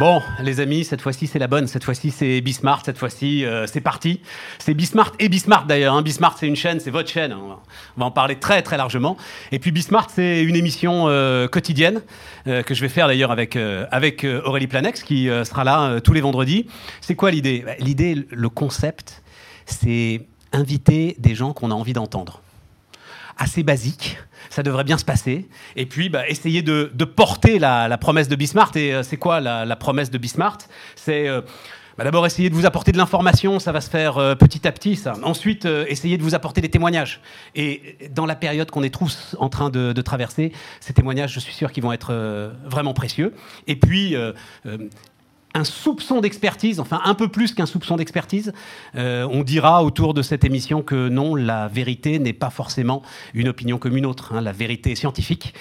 Bon, les amis, cette fois-ci c'est la bonne. Cette fois-ci c'est Bismart. Cette fois-ci euh, c'est parti. C'est Bismart et Bismart d'ailleurs. Hein. Bismart c'est une chaîne, c'est votre chaîne. On va, en parler très très largement. Et puis Bismart c'est une émission euh, quotidienne euh, que je vais faire d'ailleurs avec, avec Aurélie Planex qui sera là tous les vendredis. C'est quoi l'idée? Bah, L'idée, le concept, c'est inviter des gens qu'on a envie d'entendre. Assez basique ça devrait bien se passer. Et puis, bah, essayer de, porter la, promesse de Bismarck. Et euh, c'est quoi la, promesse de Bismarck? C'est euh, bah, d'abord essayer de vous apporter de l'information, ça va se faire euh, petit à petit. Ensuite, essayer de vous apporter des témoignages. Et dans la période qu'on est tous en train de, de, traverser, ces témoignages, je suis sûr qu'ils vont être vraiment précieux. Et puis, un soupçon d'expertise, enfin un peu plus qu'un soupçon d'expertise. Euh, on dira autour de cette émission que non, la vérité n'est pas forcément une opinion comme une autre. Hein. la vérité scientifique.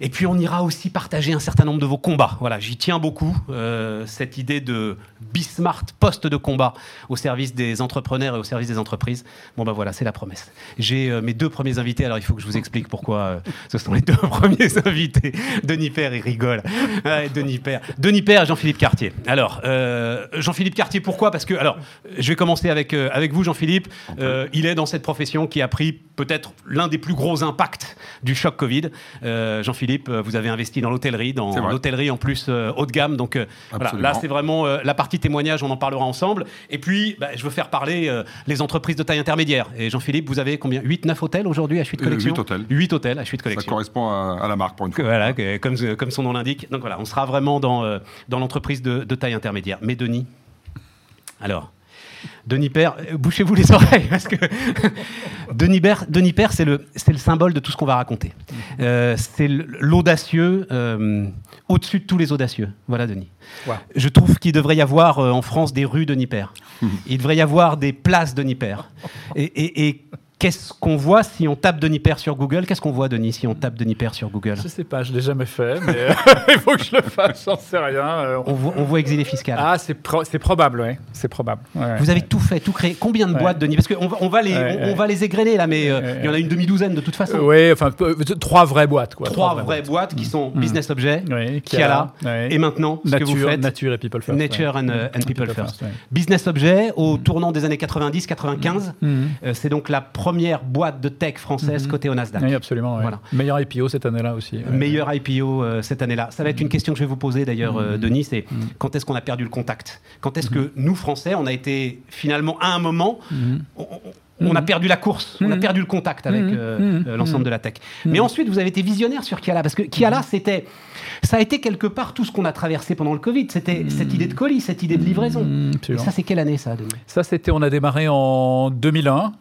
Et puis on ira aussi partager un certain nombre de vos combats. Voilà, j'y tiens beaucoup, euh, cette idée de Bismarck poste de combat au service des entrepreneurs et au service des entreprises. Bon ben voilà, c'est la promesse. J'ai euh, mes deux premiers invités, alors il faut que je vous explique pourquoi euh, ce sont les deux premiers invités. Denis Père, il rigole. Denis Père. Denis Père et Jean-Philippe Cartier. Alors, Jean-Philippe Cartier, pourquoi? Parce que, alors, je vais commencer avec, avec vous, Jean-Philippe. il est dans cette profession qui a pris peut-être l'un des plus gros impacts du choc Covid. Jean-Philippe, euh, vous avez investi dans l'hôtellerie, dans l'hôtellerie en plus euh, haut de gamme. Donc euh, voilà, là, c'est vraiment la partie témoignage, on en parlera ensemble. Et puis, bah, je veux faire parler les entreprises de taille intermédiaire. Et Jean-Philippe, vous avez combien? 8, 9 hôtels aujourd'hui à Chute Collection? 8 hôtels. 8 hôtels à Chute Collection. Ça correspond à, la marque pour une fois. Voilà, comme, comme son nom l'indique. Donc voilà, on sera vraiment dans, dans l'entreprise de, de taille intermédiaire. Mais Denis, alors? Denis Père, euh, bouchez-vous les oreilles, parce que Denis, Père, Denis Père c'est le, le symbole de tout ce qu'on va raconter. Euh, c'est l'audacieux euh, au-dessus de tous les audacieux. Voilà, Denis. Je trouve qu'il devrait y avoir en France des rues Denis Père. Il devrait y avoir des places Denis Père. Et, et Qu'est-ce qu'on voit si on tape Denis Père sur Google? Qu'est-ce qu'on voit, Denis, si on tape Denis Père sur Google? Je sais pas, je l'ai jamais fait, mais euh, il faut que je le fasse, j'en sais rien. Euh, on, voit, exilé fiscal. Ah, c'est probable, oui. C'est probable. Vous avez tout fait, tout créé. Combien de boîtes, Denis? Parce qu'on va, on va, les, on, va les égrener, là, mais euh, il y en a une demi-douzaine de toute façon. Oui, enfin, trois vraies boîtes. Quoi. Trois, vraies, boîtes, qui sont mm. Business Objet, qui a là, et maintenant, ce nature, que vous faites. Nature et People First. Nature and, People, First. Business Objet, au mm. tournant des années 90-95, mm. c'est donc la première boîte de tech française mhm. côté au Nasdaq. Oui, absolument. Voilà. Meilleur IPO cette année-là aussi. Meilleur IPO euh, cette année-là. Ça va être une mhm. question que je vais vous poser d'ailleurs, euh, mhm. Denis, c'est quand est-ce qu'on a perdu le contact? Quand est-ce que nous, Français, on a été finalement à un moment... On, a perdu la course, on a perdu le contact avec euh, l'ensemble de la tech. Mais ensuite, vous avez été visionnaire sur Kiala, parce que Kiala, c'était, ça a été quelque part tout ce qu'on a traversé pendant le Covid. C'était cette idée de colis, cette idée de livraison. Et ça, c'est quelle année, ça, Denis? Ça, c'était, on a démarré en 2001.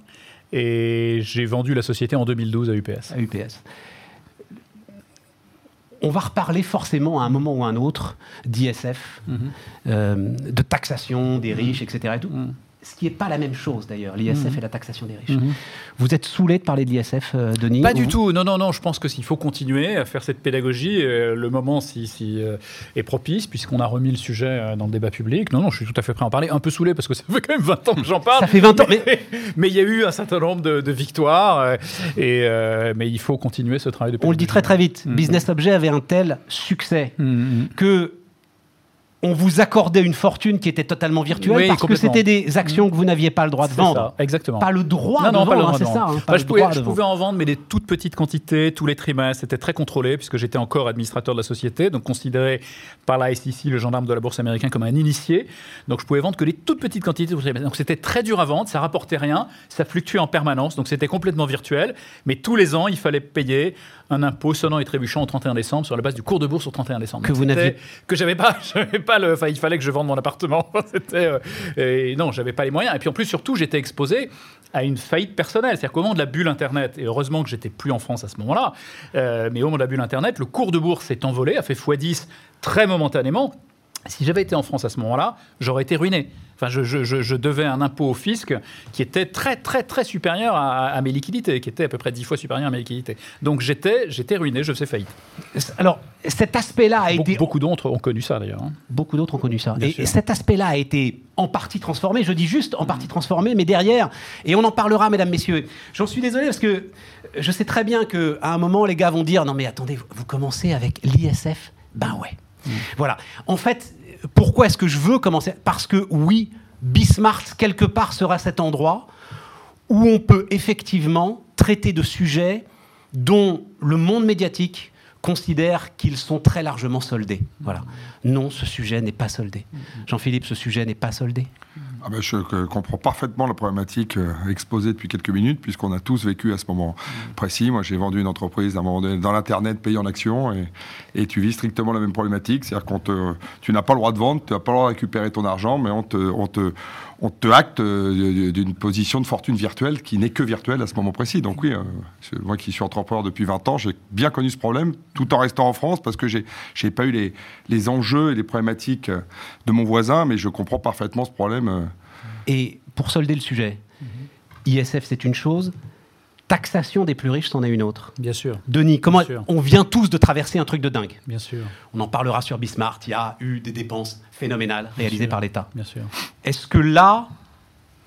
Et j'ai vendu la société en 2012 à UPS. À UPS. On va reparler forcément à un moment ou à un autre d'ISF, mhm. euh, de taxation des riches, etc. Et tout. Mhm ce qui n'est pas la même chose d'ailleurs, l'ISF mhm. et la taxation des riches. Mhm. Vous êtes saoulé de parler de l'ISF, euh, Denis Pas du tout, non, non, non, je pense qu'il faut continuer à faire cette pédagogie. Euh, le moment si, si euh, est propice, puisqu'on a remis le sujet dans le débat public. Non, non, je suis tout à fait prêt à en parler. Un peu saoulé, parce que ça fait quand même 20 ans que j'en parle. Ça fait 20 ans, mais... mais il y a eu un certain nombre de, victoires, et, mais il faut continuer ce travail de pédagogie. On le dit très très vite, mhm. Business Objet avait un tel succès que on vous accordait une fortune qui était totalement virtuelle parce que c'était des actions que vous n'aviez pas le droit de vendre. Ça, exactement. Pas le droit de vendre, c'est ça. Hein, je, pouvais, en vendre, mais des toutes petites quantités, tous les trimestres. C'était très contrôlé puisque j'étais encore administrateur de la société, donc considéré par la SEC, le gendarme de la bourse américaine, comme un initié. Donc je pouvais vendre que des toutes petites quantités. Donc c'était très dur à vendre, ça rapportait rien, ça fluctuait en permanence, donc c'était complètement virtuel. Mais tous les ans, il fallait payer un impôt sonnant et trébuchant au 31 décembre sur la base du cours de bourse au 31 décembre. Que vous n'aviez que j'avais pas, j'avais pas le, enfin il fallait que je vende mon appartement. C'était euh, et non, j'avais pas les moyens. Et puis en plus surtout, j'étais exposé à une faillite personnelle. C'est-à-dire qu'au moment de la bulle Internet, et heureusement que j'étais plus en France à ce moment-là, euh, mais au moment de la bulle Internet, le cours de bourse s'est envolé, a fait x10 très momentanément. Si j'avais été en France à ce moment-là, j'aurais été ruiné. Enfin, je, devais un impôt au fisc qui était très, très, très supérieur à, mes liquidités, qui était à peu près dix fois supérieur à mes liquidités. Donc j'étais, j'étais ruiné, je faisais faillite. Alors, cet aspect-là a été... Beaucoup d'autres ont connu ça, d'ailleurs. Hein. Beaucoup d'autres ont connu ça. et, cet aspect-là a été en partie transformé, je dis juste en partie transformé, mais derrière, et on en parlera, mesdames, messieurs, j'en suis désolé parce que je sais très bien qu'à un moment, les gars vont dire, non mais attendez, vous commencez avec l'ISF Ben ouais. Mmh. Voilà. En fait, pourquoi est-ce que je veux commencer? Parce que oui, Bismarck, quelque part, sera cet endroit où on peut effectivement traiter de sujets dont le monde médiatique considère qu'ils sont très largement soldés. Voilà. Non, ce sujet n'est pas soldé. Jean-Philippe, ce sujet n'est pas soldé. Ah ben, je comprends parfaitement la problématique euh, exposée depuis quelques minutes, puisqu'on a tous vécu à ce moment précis. Moi, j'ai vendu une entreprise dans l'Internet, payé en actions, et, et, tu vis strictement la même problématique. C'est-à-dire que tu n'as pas le droit de vendre, tu n'as pas le droit de récupérer ton argent, mais on te, on te, on te acte euh, d'une position de fortune virtuelle qui n'est que virtuelle à ce moment précis. Donc oui, euh, moi qui suis entrepreneur depuis 20 ans, j'ai bien connu ce problème, tout en restant en France, parce que j'ai n'ai pas eu les, les, enjeux et les problématiques de mon voisin, mais je comprends parfaitement ce problème. Et pour solder le sujet, ISF c'est une chose, taxation des plus riches, c'en est une autre. Bien sûr. Denis, comment on vient tous de traverser un truc de dingue? Bien sûr. On en parlera sur Bismarck. Il y a eu des dépenses phénoménales réalisées par l'État. Bien sûr. Est-ce que là,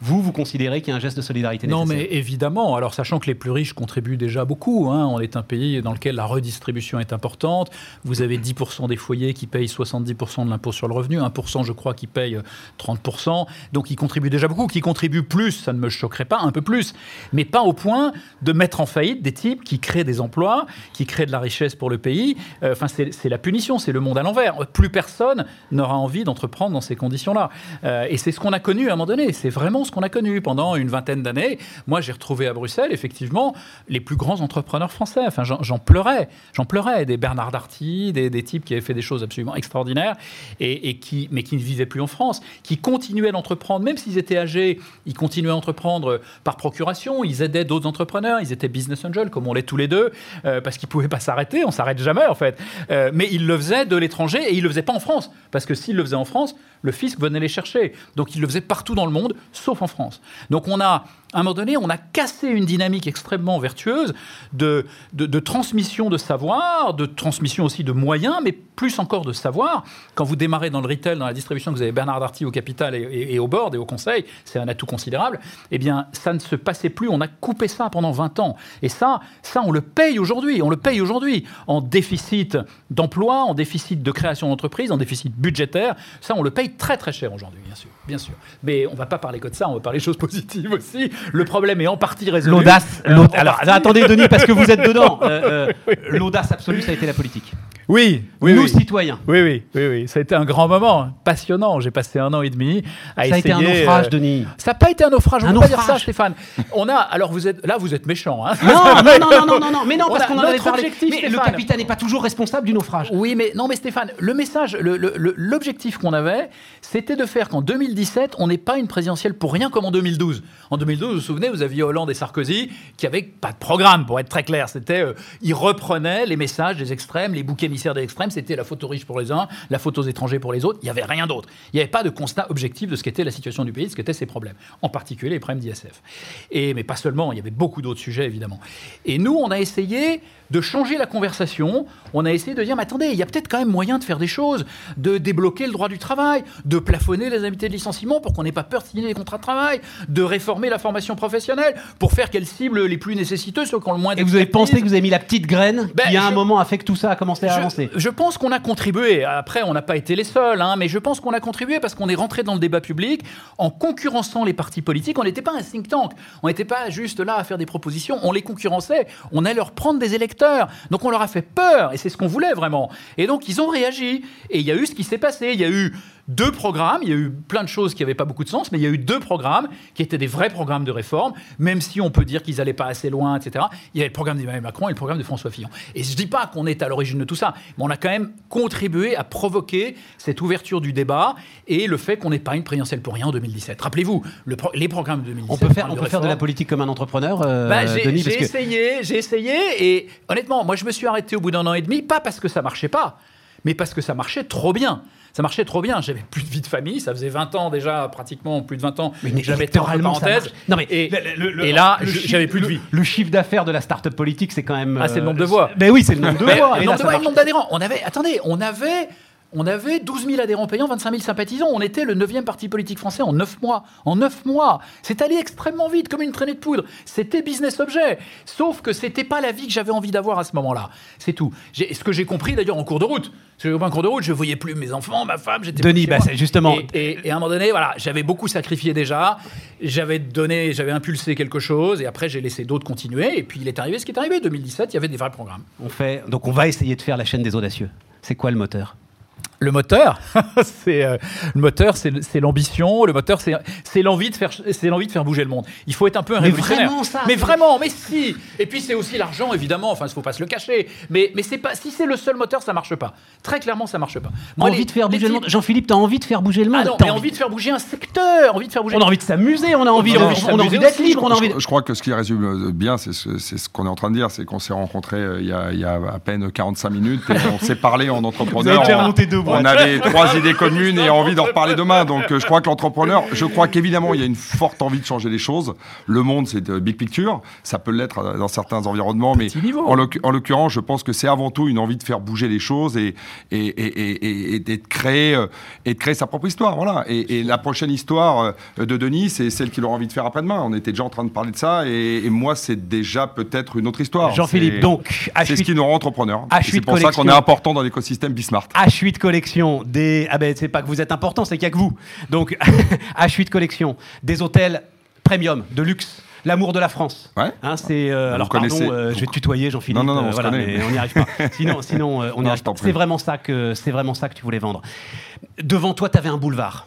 vous, vous considérez qu'il y a un geste de solidarité nécessaire Non, mais évidemment. Alors, sachant que les plus riches contribuent déjà beaucoup, hein, on est un pays dans lequel la redistribution est importante. Vous avez 10% des foyers qui payent 70% de l'impôt sur le revenu, 1% je crois qui payent 30%. Donc, ils contribuent déjà beaucoup. Qui contribuent plus, ça ne me choquerait pas, un peu plus. Mais pas au point de mettre en faillite des types qui créent des emplois, qui créent de la richesse pour le pays. Euh, enfin, c'est la punition, c'est le monde à l'envers. Plus personne n'aura envie d'entreprendre dans ces conditions-là. Euh, et c'est ce qu'on a connu à un moment donné. C'est vraiment ce qu'on a connu pendant une vingtaine d'années. Moi, j'ai retrouvé à Bruxelles, effectivement, les plus grands entrepreneurs français. Enfin, j'en pleurais. J'en pleurais. Des Bernard Darty, des, types qui avaient fait des choses absolument extraordinaires, et, qui, mais qui ne vivaient plus en France, qui continuaient d'entreprendre, même s'ils étaient âgés, ils continuaient à entreprendre par procuration, ils aidaient d'autres entrepreneurs, ils étaient business angels, comme on l'est tous les deux, euh, parce qu'ils ne pouvaient pas s'arrêter, on s'arrête jamais, en fait. Euh, mais ils le faisaient de l'étranger, et ils ne le faisaient pas en France, parce que s'ils le faisaient en France, le fisc venait les chercher. Donc ils le faisaient partout dans le monde, sauf en France. Donc on a à un moment donné, on a cassé une dynamique extrêmement vertueuse de, transmission de savoir, de transmission aussi de moyens, mais plus encore de savoir. Quand vous démarrez dans le retail, dans la distribution, que vous avez Bernard Darty au capital et, au board et au conseil, c'est un atout considérable, eh bien, ça ne se passait plus. On a coupé ça pendant 20 ans. Et ça, ça on le paye aujourd'hui. On le paye aujourd'hui en déficit d'emploi, en déficit de création d'entreprise, en déficit budgétaire. Ça, on le paye très très cher aujourd'hui, bien sûr. Bien sûr. Mais on ne va pas parler que de ça, on va parler de choses positives aussi. Le problème est en partie résolu. L'audace. alors, attendez, Denis, parce que vous êtes dedans. Euh, euh, l'audace absolue, ça a été la politique. Oui, oui, nous citoyens. Oui, oui, oui, oui. Ça a été un grand moment, passionnant. J'ai passé un an et demi à ça essayer. Ça a été un naufrage, euh, Denis. Ça n'a pas été un naufrage. On ne peut pas dire ça, Stéphane. On a. Alors vous êtes là, vous êtes méchant. Hein non, non, non, non, non, non, mais non, parce qu'on en avait parlé. Mais le capitaine n'est pas toujours responsable du naufrage. Oui, mais non, mais Stéphane, le message, l'objectif qu'on avait, c'était de faire qu'en 2017, on n'ait pas une présidentielle pour rien comme en 2012. En 2012, vous vous souvenez, vous aviez Hollande et Sarkozy qui n'avaient pas de programme, pour être très clair. C'était, euh, ils reprenaient les messages des extrêmes, les boucs émissaires des extrêmes. C'était la photo riche pour les uns, la photo aux étrangers pour les autres. Il n'y avait rien d'autre. Il n'y avait pas de constat objectif de ce qu'était la situation du pays, de ce qu'étaient ses problèmes. En particulier les problèmes d'ISF. Et, mais pas seulement, il y avait beaucoup d'autres sujets, évidemment. Et nous, on a essayé de changer la conversation. On a essayé de dire, mais attendez, il y a peut-être quand même moyen de faire des choses, de débloquer le droit du travail, de plafonner les indemnités de licenciement pour qu'on n'ait pas peur de signer des contrats de travail, de réformer la formation professionnelle pour faire qu'elle cible les plus nécessiteux, ceux qui ont le moins Et vous avez pensé que vous avez mis la petite graine ben, qui, à un moment, a fait que tout ça a commencé à avancer? Je pense qu'on a contribué. Après, on n'a pas été les seuls, hein, mais je pense qu'on a contribué parce qu'on est rentré dans le débat public en concurrençant les partis politiques. On n'était pas un think tank. On n'était pas juste là à faire des propositions. On les concurrençait. On allait leur prendre des électeurs donc on leur a fait peur, et c'est ce qu'on voulait vraiment. Et donc ils ont réagi. Et il y a eu ce qui s'est passé. Il y a eu deux programmes. Il y a eu plein de choses qui n'avaient pas beaucoup de sens, mais il y a eu deux programmes qui étaient des vrais programmes de réforme, même si on peut dire qu'ils n'allaient pas assez loin, etc. Il y avait le programme d'Emmanuel Macron et le programme de François Fillon. Et je ne dis pas qu'on est à l'origine de tout ça, mais on a quand même contribué à provoquer cette ouverture du débat et le fait qu'on n'ait pas une présidentielle pour rien en 2017. Rappelez-vous, les programmes de 2017. On peut faire, on peut faire de la politique comme un entrepreneur, euh, bah, J'ai essayé, j'ai essayé, et honnêtement, moi je me suis arrêté au bout d'un an et demi, pas parce que ça marchait pas, mais parce que ça marchait trop bien ça marchait trop bien. J'avais plus de vie de famille, ça faisait 20 ans déjà, pratiquement plus de 20 ans. Mais j'avais été en parenthèse. Non mais et, là, j'avais plus de vie. Le, chiffre d'affaires de la start-up politique, c'est quand même. Ah, c'est le nombre de voix. Mais oui, c'est le nombre de voix. Le nombre d'adhérents. On avait, attendez, on avait on avait 12 000 adhérents payants, 25 000 sympathisants. On était le 9e parti politique français en 9 mois. En 9 mois. C'est allé extrêmement vite, comme une traînée de poudre. C'était business objet. Sauf que c'était pas la vie que j'avais envie d'avoir à ce moment-là. C'est tout. J'ai- Ce que j'ai compris d'ailleurs en cours de route. Parce que En cours de route, je voyais plus mes enfants, ma femme, j'étais Denis, bah, c'est justement- Et, et- et à un moment donné, voilà, j'avais beaucoup sacrifié déjà. J'avais donné, j'avais impulsé quelque chose, et après j'ai laissé d'autres continuer. Et puis il est arrivé ce qui est arrivé. 2017, il y avait des vrais programmes. On fait, donc on va essayer de faire la chaîne des audacieux. C'est quoi le moteur? Le moteur, c'est euh, le moteur, c'est l'ambition. Le moteur, c'est l'envie de faire, c'est l'envie de faire bouger le monde. Il faut être un peu un Mais révolutionnaire. vraiment, ça, mais vraiment, mais si. Et puis c'est aussi l'argent, évidemment. Enfin, il faut pas se le cacher. Mais mais c'est pas si c'est le seul moteur, ça marche pas. Très clairement, ça marche pas. Moi, Envie les- de faire bouger le monde. Jean-Philippe, t'as envie de faire bouger le monde? Ah non, mais envie de faire bouger un secteur, envie de faire bouger. On a envie de s'amuser, on a envie, On on a envie d'être libre, on a envie. de- Je, je crois que ce qui résume euh, bien, c'est ce, qu'on est en train de dire, c'est qu'on s'est rencontrés euh, il y, a, il y a à peine 45 minutes et on s'est parlé en entrepreneur. Vous avez déjà On- monté deux boîtes. On avait trois idées communes et envie d'en reparler demain. Donc euh, je crois que l'entrepreneur, je crois qu'évidemment il y a une forte envie de changer les choses. Le monde, c'est de big picture. Ça peut l'être euh, dans certains environnements, mais niveau. en l'oc- en l'occurrence, je pense que c'est avant tout une envie de faire bouger les choses et, et, et, et, de créer euh, et de créer sa propre histoire. Voilà. Et, la prochaine histoire euh, de Denis, c'est celle qu'il aura envie de faire après-demain. On était déjà en train de parler de ça, et, moi, c'est déjà peut-être une autre histoire. Jean-Philippe, donc, c'est ce H8 qui nous rend entrepreneurs. H8 Et C'est pour ça qu'on est important dans l'écosystème Bismart. H8 collection des ah ben c'est pas que vous êtes important c'est qu'il y a que vous. Donc H8 collection des hôtels premium de luxe l'amour de la France. Ouais. Hein, c'est euh, alors pardon euh, je vais te tutoyer Jean-Philippe Non, non, non, euh, on voilà, mais n'y arrive pas. Sinon sinon euh, on n'y Non, arrive c'est vraiment ça que c'est vraiment ça que tu voulais vendre. Devant toi tu avais un boulevard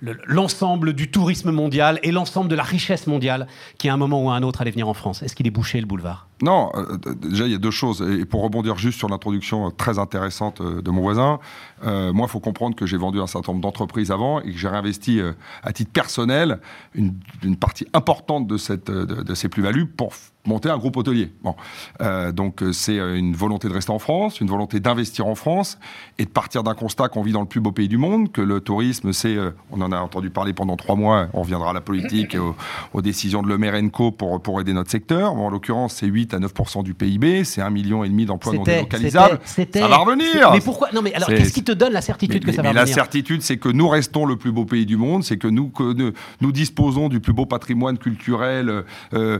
Le- l'ensemble du tourisme mondial et l'ensemble de la richesse mondiale qui à un moment ou à un autre allait venir en France est-ce qu'il est bouché le boulevard? Non, euh, déjà, il y a deux choses. Et pour rebondir juste sur l'introduction euh, très intéressante euh, de mon voisin, moi, il faut comprendre que j'ai vendu un certain nombre d'entreprises avant et que j'ai réinvesti à titre personnel une, partie importante de, cette, de, ces plus-values pour monter un groupe hôtelier. Bon. Euh, donc, euh, c'est euh, une volonté de rester en France, une volonté d'investir en France et de partir d'un constat qu'on vit dans le plus beau pays du monde, que le tourisme, c'est, euh, on en a entendu parler pendant trois mois, on reviendra à la politique et aux, aux décisions de Le Maire Co pour, pour aider notre secteur. Bon, en l'occurrence, c'est 8 à 9% du PIB, c'est un million et demi d'emplois non délocalisables. c'était- Ça va revenir. mais pourquoi non mais alors qu'est-ce qui te donne la certitude Mais, que ça mais va la revenir certitude, c'est que nous restons le plus beau pays du monde, c'est que nous, que nous, nous disposons du plus beau patrimoine culturel euh,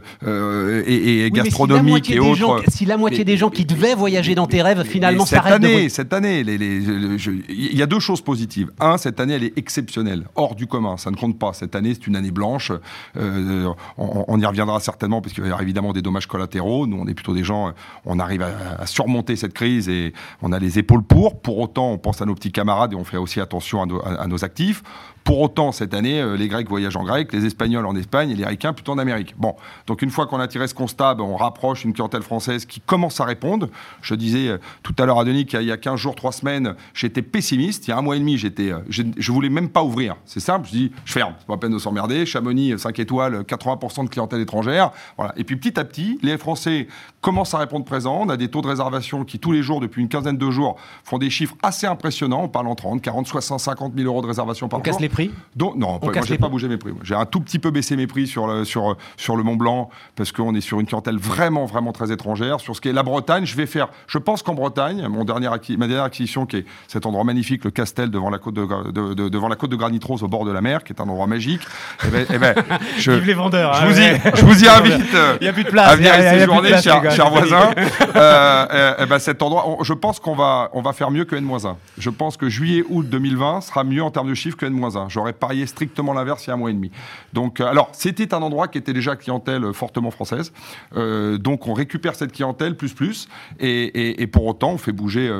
et, et Oui, mais gastronomique si la moitié et des autres. gens, si la moitié Mais- des gens qui devaient voyager dans tes rêves finalement cette s'arrêtent de année, cette année, il y a deux choses positives. Un, cette année, elle est exceptionnelle, hors du commun. Ça ne compte pas. Cette année, c'est une année blanche. Euh, on, on y reviendra certainement parce qu'il va y avoir évidemment des dommages collatéraux. Nous, on est plutôt des gens, euh, on arrive à, à surmonter cette crise et on a les épaules pour. Pour autant, on pense à nos petits camarades et on fait aussi attention à nos, à- à nos actifs. Pour autant, cette année, euh, les Grecs voyagent en Grèce, les Espagnols en Espagne et les Ricains plutôt en Amérique. Bon, donc une fois qu'on a tiré ce constat, ben, on rapproche une clientèle française qui commence à répondre. Je disais euh, tout à l'heure à Denis qu'il y a 15 jours, 3 semaines, j'étais pessimiste. Il y a un mois et demi, j'étais, euh, je, je voulais même pas ouvrir. C'est simple, je dis, je ferme, c'est pas la peine de s'emmerder. Chamonix, 5 étoiles, 80% de clientèle étrangère. Voilà. Et puis petit à petit, les Français commencent à répondre présent. On a des taux de réservation qui, tous les jours, depuis une quinzaine de jours, font des chiffres assez impressionnants. On parle en 30, 40, 60, 50 000 euros de réservation par On jour. casse les prix Donc, non, moi, casse j'ai pas bougé mes prix. moi. J'ai un tout petit peu baissé mes prix sur le, sur, sur le Mont Blanc parce qu'on est sur une clientèle vraiment, vraiment très étrangère. Sur ce qui est la Bretagne, je vais faire. Je pense qu'en Bretagne, mon ma dernière acquisition, qui est cet endroit magnifique, le Castel devant la côte de, Gra- de- de- devant la côte de Granit Rose au bord de la mer, qui est un endroit magique. Eh ben, eh ben, je, Vive les vendeurs je hein, vous y, ouais. je vous y invite. euh, Il y a plus de place, à venir il y a- y il y a plus de séjourner, place, cher, les gars, cher c'est voisin. Euh, euh, eh ben, cet endroit, on- je pense qu'on va, on va faire mieux que N-1. Je pense que juillet-août 2020 sera mieux en termes de chiffres que N-1. J'aurais parié strictement l'inverse il y a un mois et demi. Donc, euh, alors, c'était un endroit qui était déjà clientèle euh, fortement française. Euh, donc, on récupère cette clientèle plus plus, et, pour autant, on fait bouger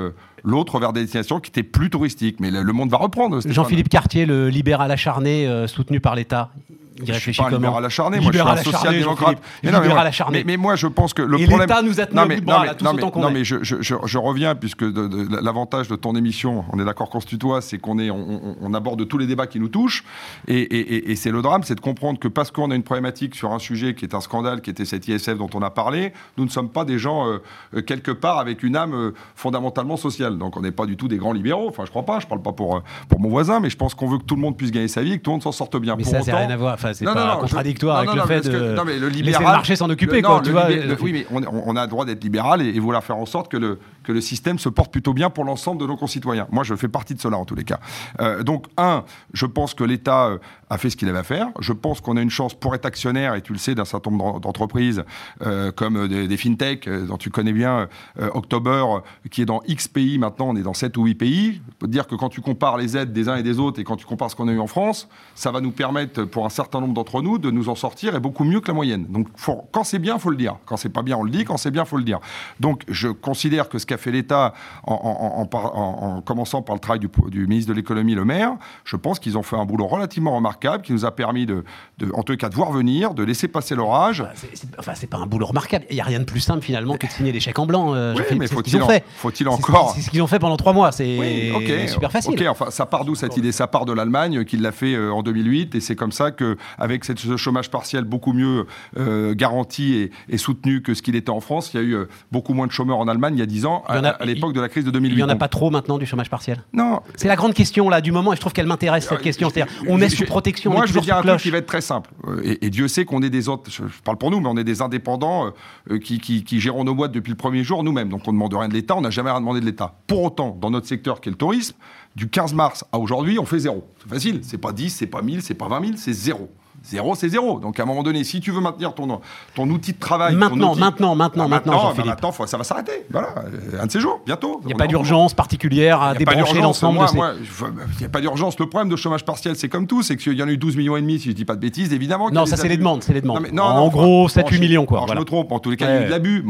l'autre vers des destinations qui étaient plus touristiques. Mais le, monde va reprendre. Jean-Philippe Cartier, le libéral acharné soutenu par l'État. Il Je suis réfléchit pas un libéral acharné, moi je suis un social-démocrate. Mais mais. Mais, moi je pense que le Et problème. l'État nous a tenu non, au mais, bout de non, bras, mais- là, tous non, mais- non, mais je, je- je- je reviens, puisque l'avantage de ton émission, on est d'accord qu'on se tutoie, c'est qu'on est, on, aborde tous les débats qui nous touchent. Et, et- et- et c'est le drame, c'est de comprendre que parce qu'on a une problématique sur un sujet qui est un scandale, qui était cette ISF dont on a parlé, nous ne sommes pas des gens euh, euh, quelque part avec une âme euh, fondamentalement sociale. Donc on n'est pas du tout des grands libéraux. Enfin, je crois pas, je parle pas pour, pour mon voisin, mais je pense qu'on veut que tout le monde puisse gagner sa vie que tout le monde s'en sorte bien. Mais Pour ça, autant- rien à voir. Enfin, c'est Non, pas non, non, je- contradictoire avec le fait de que- non, mais le laisser libéral, le marché s'en occuper, le- quoi. tu le vois, oui, mais on, on- on a le droit d'être libéral et, et vouloir faire en sorte que le, que le système se porte plutôt bien pour l'ensemble de nos concitoyens. Moi, je fais partie de cela en tous les cas. Euh, donc, un, je pense que l'État euh, a fait ce qu'il avait à faire. Je pense qu'on a une chance pour être actionnaire, et tu le sais, d'un certain nombre d'entreprises euh, comme des, des fintech, dont tu connais bien October, qui est dans X pays maintenant, on est dans 7 ou 8 pays. Je peux dire que quand tu compares les aides des uns et des autres et quand tu compares ce qu'on a eu en France, ça va nous permettre, pour un certain nombre d'entre nous, de nous en sortir et beaucoup mieux que la moyenne. Donc, quand c'est bien, il faut le dire. Quand c'est pas bien, on le dit. Quand c'est bien, il faut le dire. Donc, je considère que ce qu'a fait l'État en, commençant par le travail du, ministre de l'économie, le maire, je pense qu'ils ont fait un boulot relativement remarquable qui nous a permis, de, en tout cas, de voir venir, de laisser passer l'orage. enfin, c'est pas un boulot remarquable. Il n'y a rien de plus simple finalement que de signer des chèques en blanc. Euh, oui, mais faut-il encore C'est ce qu'ils ont fait pendant trois mois. C'est super facile. Ok, enfin, ça part d'où cette idée? Ça part de l'Allemagne qui l'a fait euh, en 2008, et c'est comme ça que, avec ce chômage partiel beaucoup mieux euh, garanti et, soutenu que ce qu'il était en France, il y a eu beaucoup moins de chômeurs en Allemagne il y a 10 ans, à, l'époque de la crise de 2008. Il n'y en a pas trop maintenant du chômage partiel Non. C'est la grande question là du moment, et je trouve qu'elle m'intéresse cette question. C'est-à-dire, on est sous protection. Moi, je vais dire un truc qui va être très simple. Et, Dieu sait qu'on est des autres. Je parle pour nous, mais on est des indépendants qui, qui, qui gérons nos boîtes depuis le premier jour nous-mêmes. Donc on ne demande rien de l'État, on n'a jamais rien demandé de l'État. Pour autant, dans notre secteur qui est le tourisme, du 15 mars à aujourd'hui, on fait zéro. C'est facile, c'est pas 10, c'est pas 1000, c'est pas 20 000, c'est zéro. Zéro, c'est zéro. Donc à un moment donné, si tu veux maintenir ton, ton outil de travail. Maintenant, maintenant, maintenant, ah, maintenant, maintenant, maintenant ça va s'arrêter. Voilà, un de ces jours, bientôt. Il n'y a pas d'urgence particulière à débrancher l'ensemble ces... Il n'y a pas d'urgence. Le problème de chômage partiel, c'est comme tout, c'est qu'il y en a eu 12 millions et demi, si je ne dis pas de bêtises, évidemment. Non, ça c'est les demandes, c'est les demandes. Non, en gros, 7-8 millions, quoi. Je me trompe, en tous les cas, il y a eu de l'abus.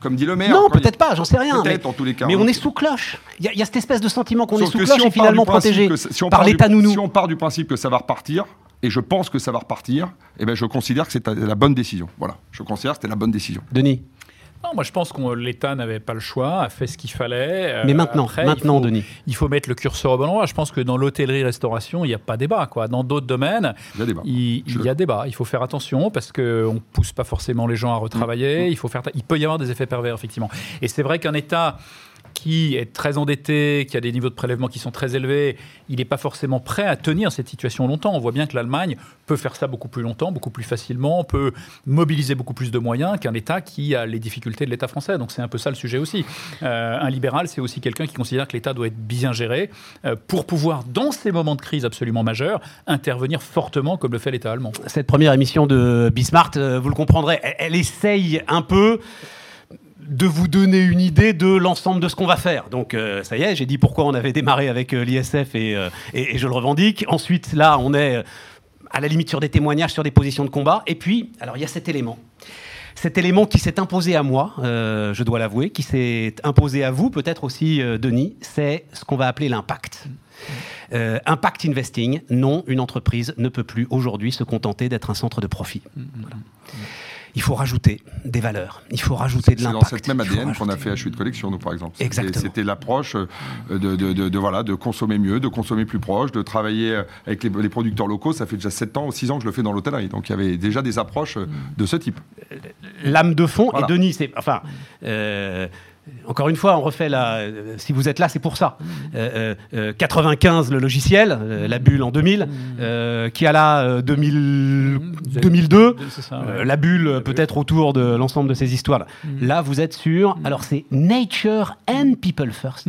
Comme dit le maire. Non, peut-être pas, j'en sais rien. Peut-être, en tous les cas. Mais on est sous cloche. Il y a cette espèce de sentiment qu'on est sous cloche et finalement protégé par l'État nounou. Si on part du principe que ça va repartir, et je pense que ça va repartir, eh ben je considère que c'est la bonne décision. Voilà, je considère que c'était la bonne décision. Denis non, moi je pense que l'État n'avait pas le choix, a fait ce qu'il fallait. Euh, Mais maintenant, maintenant, Denis. Il faut mettre le curseur au bon endroit. Je pense que dans l'hôtellerie-restauration, il n'y a pas débat. Quoi. Dans d'autres domaines, il y a débat. Il, y a débat. Il faut faire attention parce qu'on ne pousse pas forcément les gens à retravailler. Mm. Il, faut faire il peut y avoir des effets pervers, effectivement. Et c'est vrai qu'un État qui est très endetté, qui a des niveaux de prélèvement qui sont très élevés, il n'est pas forcément prêt à tenir cette situation longtemps. On voit bien que l'Allemagne peut faire ça beaucoup plus longtemps, beaucoup plus facilement, peut mobiliser beaucoup plus de moyens qu'un État qui a les difficultés de l'État français. Donc c'est un peu ça le sujet aussi. Euh, un libéral, c'est aussi quelqu'un qui considère que l'État doit être bien géré euh, pour pouvoir, dans ces moments de crise absolument majeurs, intervenir fortement comme le fait l'État allemand. Cette première émission de Bismarck, euh, vous le comprendrez, elle essaye un peu de vous donner une idée de l'ensemble de ce qu'on va faire. Donc euh, ça y est, j'ai dit pourquoi on avait démarré avec euh, l'ISF euh, et, et, je le revendique. Ensuite, là, on est à la limite sur des témoignages, sur des positions de combat. Et puis, alors il y a cet élément. Cet élément qui s'est imposé à moi, je dois l'avouer, qui s'est imposé à vous, peut-être aussi, Denis, c'est ce qu'on va appeler l'impact. impact investing, non, une entreprise ne peut plus aujourd'hui se contenter d'être un centre de profit. Voilà il faut rajouter des valeurs, il faut rajouter de l'impact. C'est dans cette même ADN qu'on a fait H8 Collection, nous, par exemple. Exactement. C'était l'approche euh, de, de, voilà, de consommer mieux, de consommer plus proche, de travailler avec les, producteurs locaux. Ça fait déjà 7 ans ou 6 ans que je le fais dans l'hôtellerie. Donc il y avait déjà des approches euh, de ce type. L'âme de fond, et Denis, c'est. Enfin. Euh, encore une fois, on refait la. Si vous êtes là, c'est pour ça. 95, le logiciel, la bulle en 2000, qui a là 2002, la bulle peut-être autour de l'ensemble de ces histoires. -là. là, vous êtes sûr. Alors, c'est Nature and People First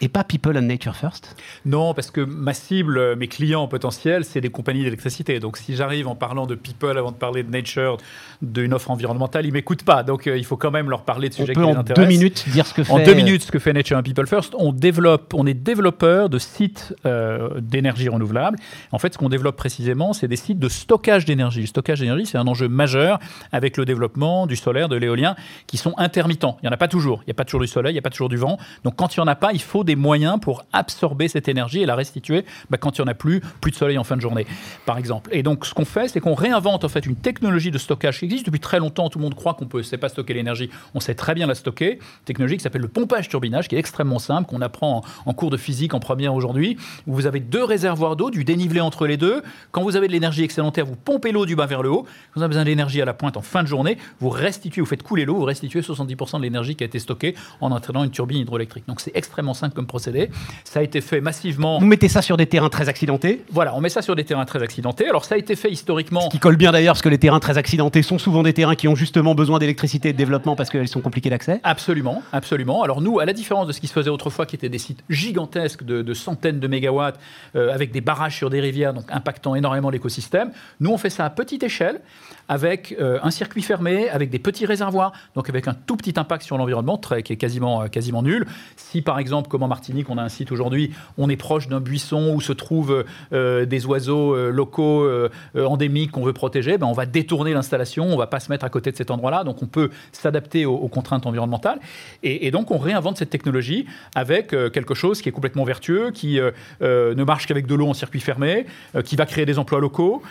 et pas People and Nature First Non, parce que ma cible, mes clients potentiels, c'est des compagnies d'électricité. Donc si j'arrive en parlant de People avant de parler de Nature, d'une offre environnementale, ils m'écoutent pas. Donc euh, il faut quand même leur parler de sujets qui les intéressent. En deux minutes dire ce que fait. En deux minutes, ce que fait Nature and People First. On développe, on est développeur de sites euh, d'énergie renouvelable. En fait, ce qu'on développe précisément, c'est des sites de stockage d'énergie. Le stockage d'énergie, c'est un enjeu majeur avec le développement du solaire, de l'éolien, qui sont intermittents. Il y en a pas toujours. Il n'y a pas toujours du soleil, il n'y a pas toujours du vent. Donc quand il y en a pas, il faut des moyens pour absorber cette énergie et la restituer bah, quand il n'y en a plus, plus de soleil en fin de journée, par exemple. Et donc, ce qu'on fait, c'est qu'on réinvente en fait une technologie de stockage qui existe depuis très longtemps. Tout le monde croit qu'on ne sait pas stocker l'énergie. On sait très bien la stocker. technologie qui s'appelle le pompage-turbinage, qui est extrêmement simple, qu'on apprend en, cours de physique en première aujourd'hui, vous avez deux réservoirs d'eau, du dénivelé entre les deux. Quand vous avez de l'énergie excédentaire, vous pompez l'eau du bas vers le haut. Quand vous avez besoin d'énergie à la pointe en fin de journée, vous restituez, vous faites couler l'eau, vous restituez 70% de l'énergie qui a été stockée en entraînant une turbine hydroélectrique. Donc c'est extrêmement simple comme procédé. Ça a été fait massivement. Vous mettez ça sur des terrains très accidentés Voilà, on met ça sur des terrains très accidentés. Alors ça a été fait historiquement. Ce qui colle bien d'ailleurs, parce que les terrains très accidentés sont souvent des terrains qui ont justement besoin d'électricité et de développement parce qu'elles sont compliquées d'accès. Absolument, absolument. Alors nous, à la différence de ce qui se faisait autrefois, qui étaient des sites gigantesques de, de centaines de mégawatts, euh, avec des barrages sur des rivières, donc impactant énormément l'écosystème, nous on fait ça à petite échelle, avec euh, un circuit fermé, avec des petits réservoirs, donc avec un tout petit impact sur l'environnement, qui est quasiment, euh, quasiment nul. Si par exemple, comme en Martinique, on a un site aujourd'hui, on est proche d'un buisson où se trouvent euh, des oiseaux locaux endémiques qu'on veut protéger, ben, on va détourner l'installation, on va pas se mettre à côté de cet endroit-là, donc on peut s'adapter aux, contraintes environnementales. Et, donc on réinvente cette technologie avec quelque chose qui est complètement vertueux, qui ne marche qu'avec de l'eau en circuit fermé, qui va créer des emplois locaux,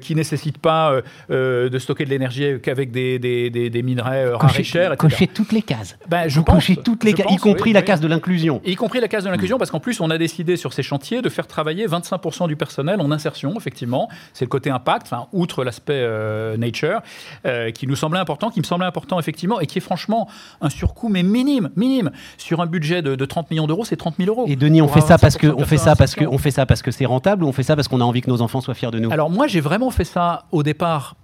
qui nécessite pas euh, de stocker de l'énergie qu'avec des, des, des- des minerais euh, rares et chers, etc. cocher toutes les cases. Ben, je pense, cochez toutes les je cases, y pense, compris oui, la oui. case de l'inclusion. Y compris la case de l'inclusion, parce qu'en plus, on a décidé sur ces chantiers de faire travailler 25% du personnel en insertion, effectivement. C'est le côté impact, enfin, outre l'aspect euh, nature, euh, qui nous semblait important, qui me semblait important, effectivement, et qui est franchement un surcoût, mais minime, minime. Sur un budget de, de 30 millions d'euros, c'est 30 000 euros. Et Denis, on fait ça parce que 25% on fait ça parce que on fait ça parce que c'est rentable ou on fait ça parce qu'on a envie que nos enfants soient fiers de nous? Alors moi, j'ai vraiment fait ça au départ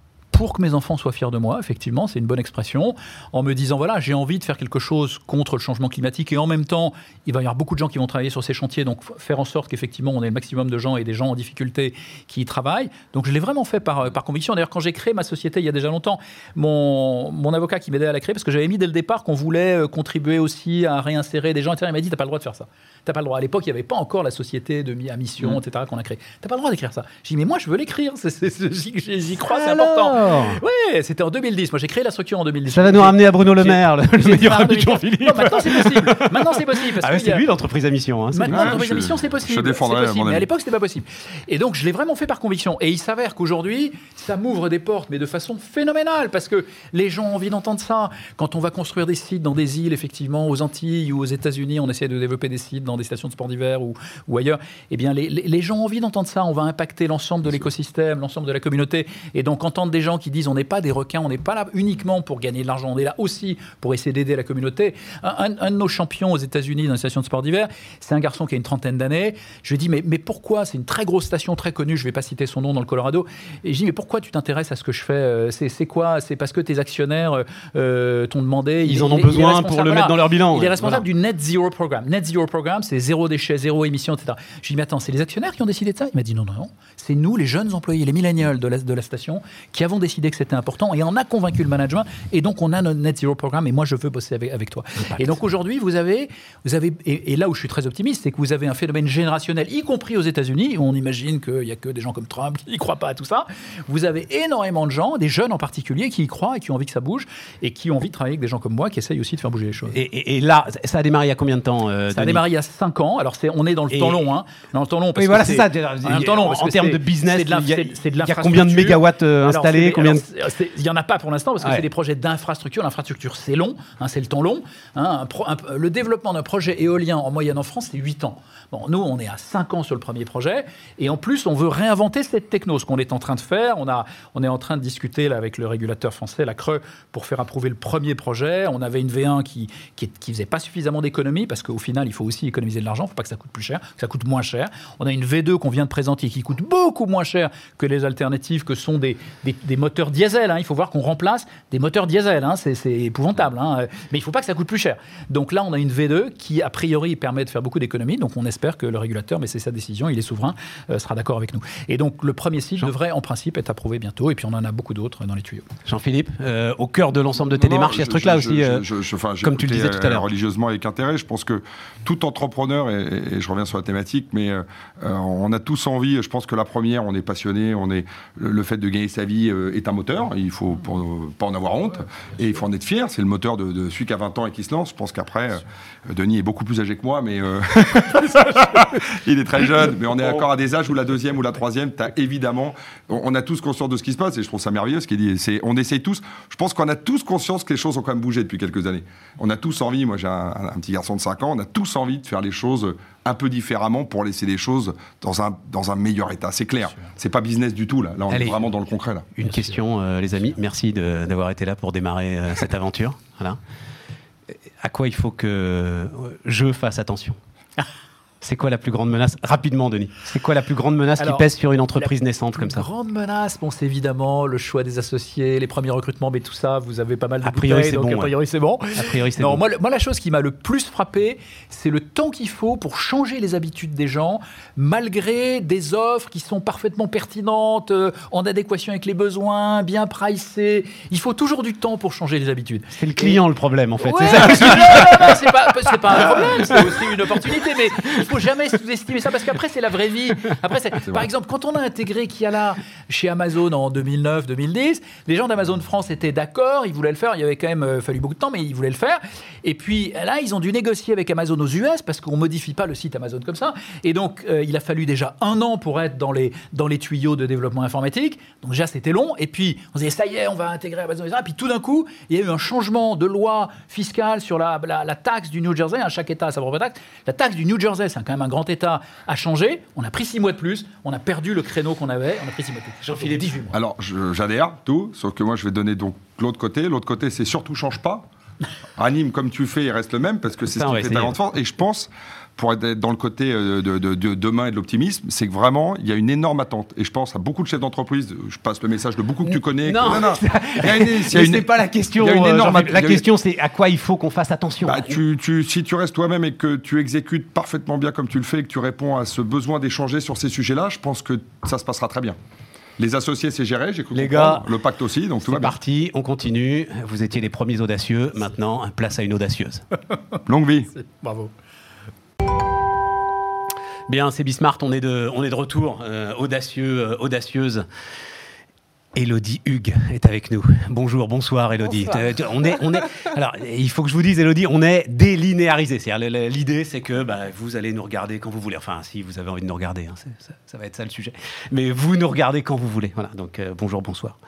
pour que mes enfants soient fiers de moi, effectivement, c'est une bonne expression, en me disant, voilà, j'ai envie de faire quelque chose contre le changement climatique et en même temps, il va y avoir beaucoup de gens qui vont travailler sur ces chantiers, donc faire en sorte qu'effectivement, on ait le maximum de gens et des gens en difficulté qui y travaillent. Donc je l'ai vraiment fait par, par conviction. D'ailleurs, quand j'ai créé ma société il y a déjà longtemps, mon, mon avocat qui m'aidait à la créer, parce que j'avais mis dès le départ qu'on voulait euh, contribuer aussi à réinsérer des gens, etc., il m'a dit, t'as pas le droit de faire ça. T'as pas le droit. À l'époque, il n'y avait pas encore la société de à mission, etc., qu'on a créée. T'as pas le droit d'écrire ça. J'ai dit, mais moi, je veux l'écrire. J'y crois, c'est important. Alors Ouais, c'était en 2010. Moi, j'ai créé la structure en 2010. Ça va nous ramener à Bruno Le Maire, le, le meilleur ami de 2015. Jean-Philippe. Non, maintenant c'est possible. Maintenant c'est possible. Parce Ah ouais, qu'il y c'est a- lui l'entreprise à mission. hein, Maintenant, l'entreprise je- à mission, c'est possible. je défendrai, à Mais à l'époque, c'était pas possible. Et donc, je l'ai vraiment fait par conviction. Et il s'avère qu'aujourd'hui, ça m'ouvre des portes, mais de façon phénoménale, parce que les gens ont envie d'entendre ça. Quand on va construire des sites dans des îles, effectivement, aux Antilles ou aux États-Unis, on essaie de développer des sites dans des stations de sport d'hiver ou, ou ailleurs. Eh bien, les, les- les gens ont envie d'entendre ça. On va impacter l'ensemble de l'écosystème, l'ensemble de la communauté. Et donc, entendre des gens qui disent on n'est pas des requins, on n'est pas là uniquement pour gagner de l'argent, on est là aussi pour essayer d'aider la communauté. Un, un- de nos champions aux États-Unis dans les stations de sport d'hiver, c'est un garçon qui a une trentaine d'années. Je lui ai dit mais, mais pourquoi? C'est une très grosse station, très connue, je ne vais pas citer son nom dans le Colorado. Et je dis mais pourquoi tu t'intéresses à ce que je fais? Euh, C'est quoi? C'est parce que tes actionnaires euh, euh, t'ont demandé. Ils il- en ont il est- il est besoin pour le mettre voilà. dans leur bilan. Il est ouais, responsable voilà. du Net Zero Programme. Net Zero Programme, c'est zéro déchet, zéro émission, etc. Je lui ai dit, mais attends, c'est les actionnaires qui ont décidé de ça? Il m'a dit, non, non, non. C'est nous, les jeunes employés, les millennials de la, de la station, qui avons décidé que c'était important et on a convaincu le management. Et donc, on a notre Net Zero Programme et moi, je veux bosser avec, avec toi. Et donc, aujourd'hui, vous avez, vous avez et, et là où je suis très optimiste, c'est que vous avez un phénomène générationnel, y compris aux États-Unis, où on imagine qu'il n'y a que des gens comme Trump qui n'y croient pas à tout ça. Vous avez énormément de gens, des jeunes en particulier, qui y croient et qui ont envie que ça bouge et qui ont envie de travailler avec des gens comme moi qui essayent aussi de faire bouger les choses. Et, et- et là, ça a démarré il y a combien de temps euh, Ça a démarré il y a 5 ans. Alors, c'est, on est dans le temps long. Hein. Dans le temps long. Parce Oui, voilà, c'est ça. En, temps long, en termes de business, c'est de l'inf- il y a- y combien de mégawatts euh, installés combien Il n'y en a pas pour l'instant parce que Ouais. c'est des projets d'infrastructure. L'infrastructure, c'est long, hein, c'est le temps long. hein. Un pro- un- le développement d'un projet éolien en moyenne en France, c'est 8 ans. Nous, on est à 5 ans sur le premier projet. Et en plus, on veut réinventer cette techno, ce qu'on est en train de faire. On, a, on est en train de discuter avec le régulateur français, la CRE, pour faire approuver le premier projet. On avait une V1 qui qui, faisait pas suffisamment d'économies parce qu'au final, il faut aussi économiser de l'argent. Il ne faut pas que ça coûte plus cher, que ça coûte moins cher. On a une V2 qu'on vient de présenter qui coûte beaucoup moins cher que les alternatives que sont des, des, moteurs diesel. hein. Il faut voir qu'on remplace des moteurs diesel. hein. C'est c'est épouvantable. hein. Mais il ne faut pas que ça coûte plus cher. Donc là, on a une V2 qui, a priori, permet de faire beaucoup d'économies. Donc on espère que le régulateur, mais c'est sa décision, il est souverain, euh, sera d'accord avec nous. Et donc le premier site devrait en principe être approuvé bientôt. Et puis on en a beaucoup d'autres dans les tuyaux. Jean-Philippe, euh, au cœur de l'ensemble de tes Non, démarches, il y a ce truc-là aussi. je- euh, je- je- enfin, j'ai comme tu le disais tout à l'heure. Religieusement avec intérêt. Je pense que tout entrepreneur, et, je reviens sur la thématique, mais on a tous envie, je pense que la première, on est passionné, on est, le, le fait de gagner sa vie euh, est un moteur, il faut pour- pas en avoir honte, et il faut en être fier, c'est le moteur de, de celui qui a 20 ans et qui se lance. Je pense qu'après, euh, Denis est beaucoup plus âgé que moi, mais euh, il est très jeune, mais on est encore à des âges où la deuxième ou la troisième, as évidemment, on, a tous conscience de ce qui se passe, et je trouve ça merveilleux ce qu'il dit. C'est, on essaye tous, je pense qu'on a tous conscience que les choses ont quand même bougé depuis quelques années. On a tous envie, moi j'ai un, un petit garçon de 5 ans, on a tous envie de faire les choses un peu différemment pour laisser les choses dans un, dans un meilleur état. C'est clair. C'est pas business du tout, là. Là, on Allez. est vraiment dans le concret, là. Une question, euh, les amis. Merci d'avoir été là pour démarrer euh, cette aventure. Voilà. À quoi il faut que euh, je fasse attention? C'est quoi la plus grande menace? Rapidement, Denis. C'est quoi la plus grande menace Alors, qui pèse sur une entreprise naissante comme ça? Grande menace, bon, c'est évidemment le choix des associés, les premiers recrutements, mais tout ça, vous avez pas mal de A priori, donc bon, a priori c'est bon. A priori, c'est bon. moi, le- moi, la chose qui m'a le plus frappé, c'est le temps qu'il faut pour changer les habitudes des gens, malgré des offres qui sont parfaitement pertinentes, euh, en adéquation avec les besoins, bien pricées. Il faut toujours du temps pour changer les habitudes. C'est le client le problème, en fait. Ouais, c'est pas, pas un problème, c'est aussi une opportunité, mais faut jamais sous-estimer ça parce qu'après c'est la vraie vie. Après, c'est- par exemple, quand on a intégré Kiala chez Amazon en 2009-2010, les gens d'Amazon France étaient d'accord, ils voulaient le faire. Il y avait quand même euh, fallu beaucoup de temps, mais ils voulaient le faire. Et puis là, ils ont dû négocier avec Amazon aux US parce qu'on modifie pas le site Amazon comme ça. Et donc, euh, il a fallu déjà un an pour être dans les tuyaux de développement informatique. Donc déjà, c'était long. Et puis on se disait ça y est, on va intégrer Amazon. Et puis tout d'un coup, il y a eu un changement de loi fiscale sur la, taxe du New Jersey. chaque État a sa propre taxe. La taxe du New Jersey, c'est quand même un grand État, a changé. On a pris six mois de plus. On a perdu le créneau qu'on avait. On a pris six mois de plus. Jean-Philippe. 18 mois. Alors, j'adhère, tout, sauf que moi, je vais donner donc l'autre côté. L'autre côté, c'est surtout change pas. Anime comme tu fais, il reste le même, parce que c'est ce qui fait ta grande force. Et je pense, pour être dans le côté euh, de, de- de demain et de l'optimisme, c'est que vraiment, il y a une énorme attente. Et je pense à beaucoup de chefs d'entreprise, je passe le message de beaucoup que tu connais. que- Non, Il y a une- il y a une- pas la question. il y a une euh, énorme- la question, c'est à quoi il faut qu'on fasse attention. Bah, tu, tu- si tu restes toi-même et que tu exécutes parfaitement bien comme tu le fais et que tu réponds à ce besoin d'échanger sur ces sujets-là, je pense que ça se passera très bien. Les associés, c'est géré, j'ai cru Les comprendre. gars, le pacte aussi, donc tout va C'est bien. parti, on continue. Vous étiez les premiers audacieux. Maintenant, place à une audacieuse. Longue vie. Bravo. Bien, c'est Bismart, on est de, on est de retour. euh, audacieux, euh, audacieuse. Elodie Hugues est avec nous. Bonjour, bonsoir Elodie. Bonsoir. Euh, On est, on est, alors, il faut que je vous dise, Elodie, on est délinéarisé. C'est-à-dire, l'idée, c'est que bah, vous allez nous regarder quand vous voulez. Enfin, si vous avez envie de nous regarder, hein, ça, ça va être ça le sujet. Mais vous nous regardez quand vous voulez. Voilà, donc euh, bonjour, bonsoir.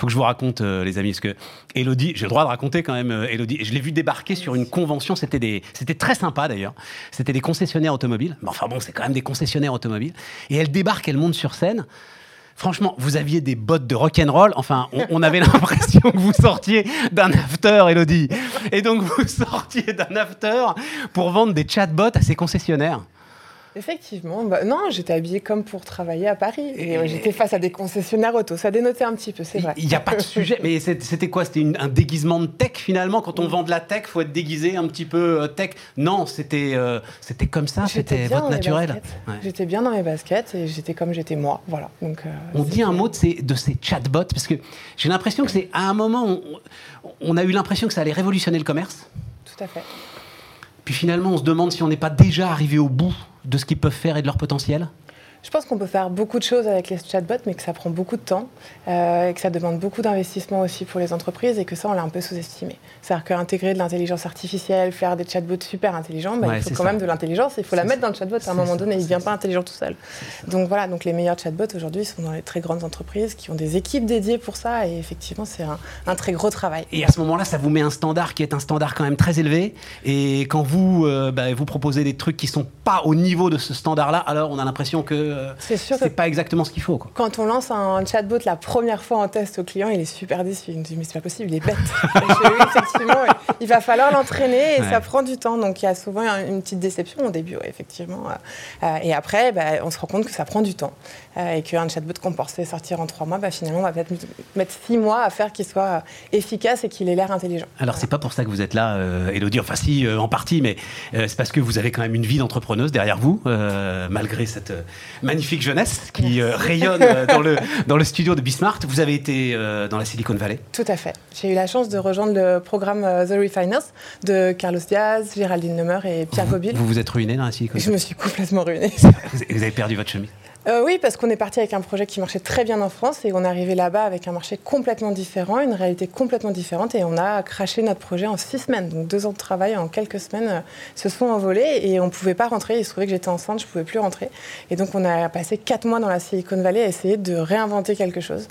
faut que je vous raconte, euh, les amis, parce que Elodie, j'ai le droit de raconter quand même, euh, Elodie. Je l'ai vu débarquer sur une convention, c'était des, c'était très sympa d'ailleurs. C'était des concessionnaires automobiles. Mais enfin bon, c'est quand même des concessionnaires automobiles. Et elle débarque, elle monte sur scène. Franchement, vous aviez des bottes de rock'n'roll. Enfin, on, on avait l'impression que vous sortiez d'un after, Elodie. Et donc, vous sortiez d'un after pour vendre des chatbots à ces concessionnaires. Effectivement, bah, non, j'étais habillée comme pour travailler à Paris. Et j'étais face à des concessionnaires auto. Ça dénotait un petit peu, c'est vrai. Il n'y a pas de sujet. Mais c'était quoi? C'était un déguisement de tech finalement? Quand on vend de la tech, faut être déguisé un petit peu euh, tech. Non, c'était euh, c'était comme ça, c'était votre naturel. Ouais. J'étais bien dans mes baskets et j'étais comme j'étais moi. Voilà. Donc, euh, On dit un mot de ces, de ces chatbots parce que j'ai l'impression que c'est à un moment, on, on a eu l'impression que ça allait révolutionner le commerce. Tout à fait. Puis finalement, on se demande si on n'est pas déjà arrivé au bout de ce qu'ils peuvent faire et de leur potentiel? Je pense qu'on peut faire beaucoup de choses avec les chatbots, mais que ça prend beaucoup de temps euh, et que ça demande beaucoup d'investissement aussi pour les entreprises et que ça, on l'a un peu sous-estimé. C'est-à-dire qu'intégrer de l'intelligence artificielle, faire des chatbots super intelligents, bah, Ouais, il faut quand ça. même de l'intelligence. Il faut la mettre ça. dans le chatbot à un moment ça, donné. Il ne vient pas intelligent tout seul. Donc voilà, donc les meilleurs chatbots aujourd'hui sont dans les très grandes entreprises qui ont des équipes dédiées pour ça et effectivement, c'est un, un très gros travail. Et à ce moment-là, ça vous met un standard qui est un standard quand même très élevé. Et quand vous, euh, bah, vous proposez des trucs qui sont pas au niveau de ce standard-là, alors on a l'impression que que c'est pas exactement ce qu'il faut. Quoi. Quand on lance un chatbot la première fois en test au client, il est super déçu. Il me dit mais c'est pas possible, il est bête. Oui, effectivement, il va falloir l'entraîner et Ouais. ça prend du temps. Donc il y a souvent une petite déception au début, ouais, effectivement. Euh, et après, bah, on se rend compte que ça prend du temps Euh, et qu'un chatbot qu'on pensait sortir en trois mois, bah, finalement, on va peut-être mettre six mois à faire qu'il soit efficace et qu'il ait l'air intelligent. Alors c'est pas pour ça que vous êtes là, euh, Elodie. Enfin si, euh, en partie, mais euh, c'est parce que vous avez quand même une vie d'entrepreneuse derrière vous, euh, malgré cette euh, magnifique jeunesse qui euh, rayonne euh, dans le dans le studio de Bismart. Vous avez été euh, dans la Silicon Valley. Tout à fait. J'ai eu la chance de rejoindre le programme euh, The Refiners de Carlos Diaz, Géraldine Lemer et Pierre Gobil. vous vous êtes ruiné dans la Silicon Je Valley. me suis complètement ruinée. Vous vous avez perdu votre chemise. Euh, oui, parce qu'on est parti avec un projet qui marchait très bien en France et on est arrivé là-bas avec un marché complètement différent, une réalité complètement différente et on a craché notre projet en six semaines. Donc deux ans de travail en quelques semaines euh, se sont envolés et on ne pouvait pas rentrer. Il se trouvait que j'étais enceinte, je ne pouvais plus rentrer. Et donc on a passé quatre mois dans la Silicon Valley à essayer de réinventer quelque chose.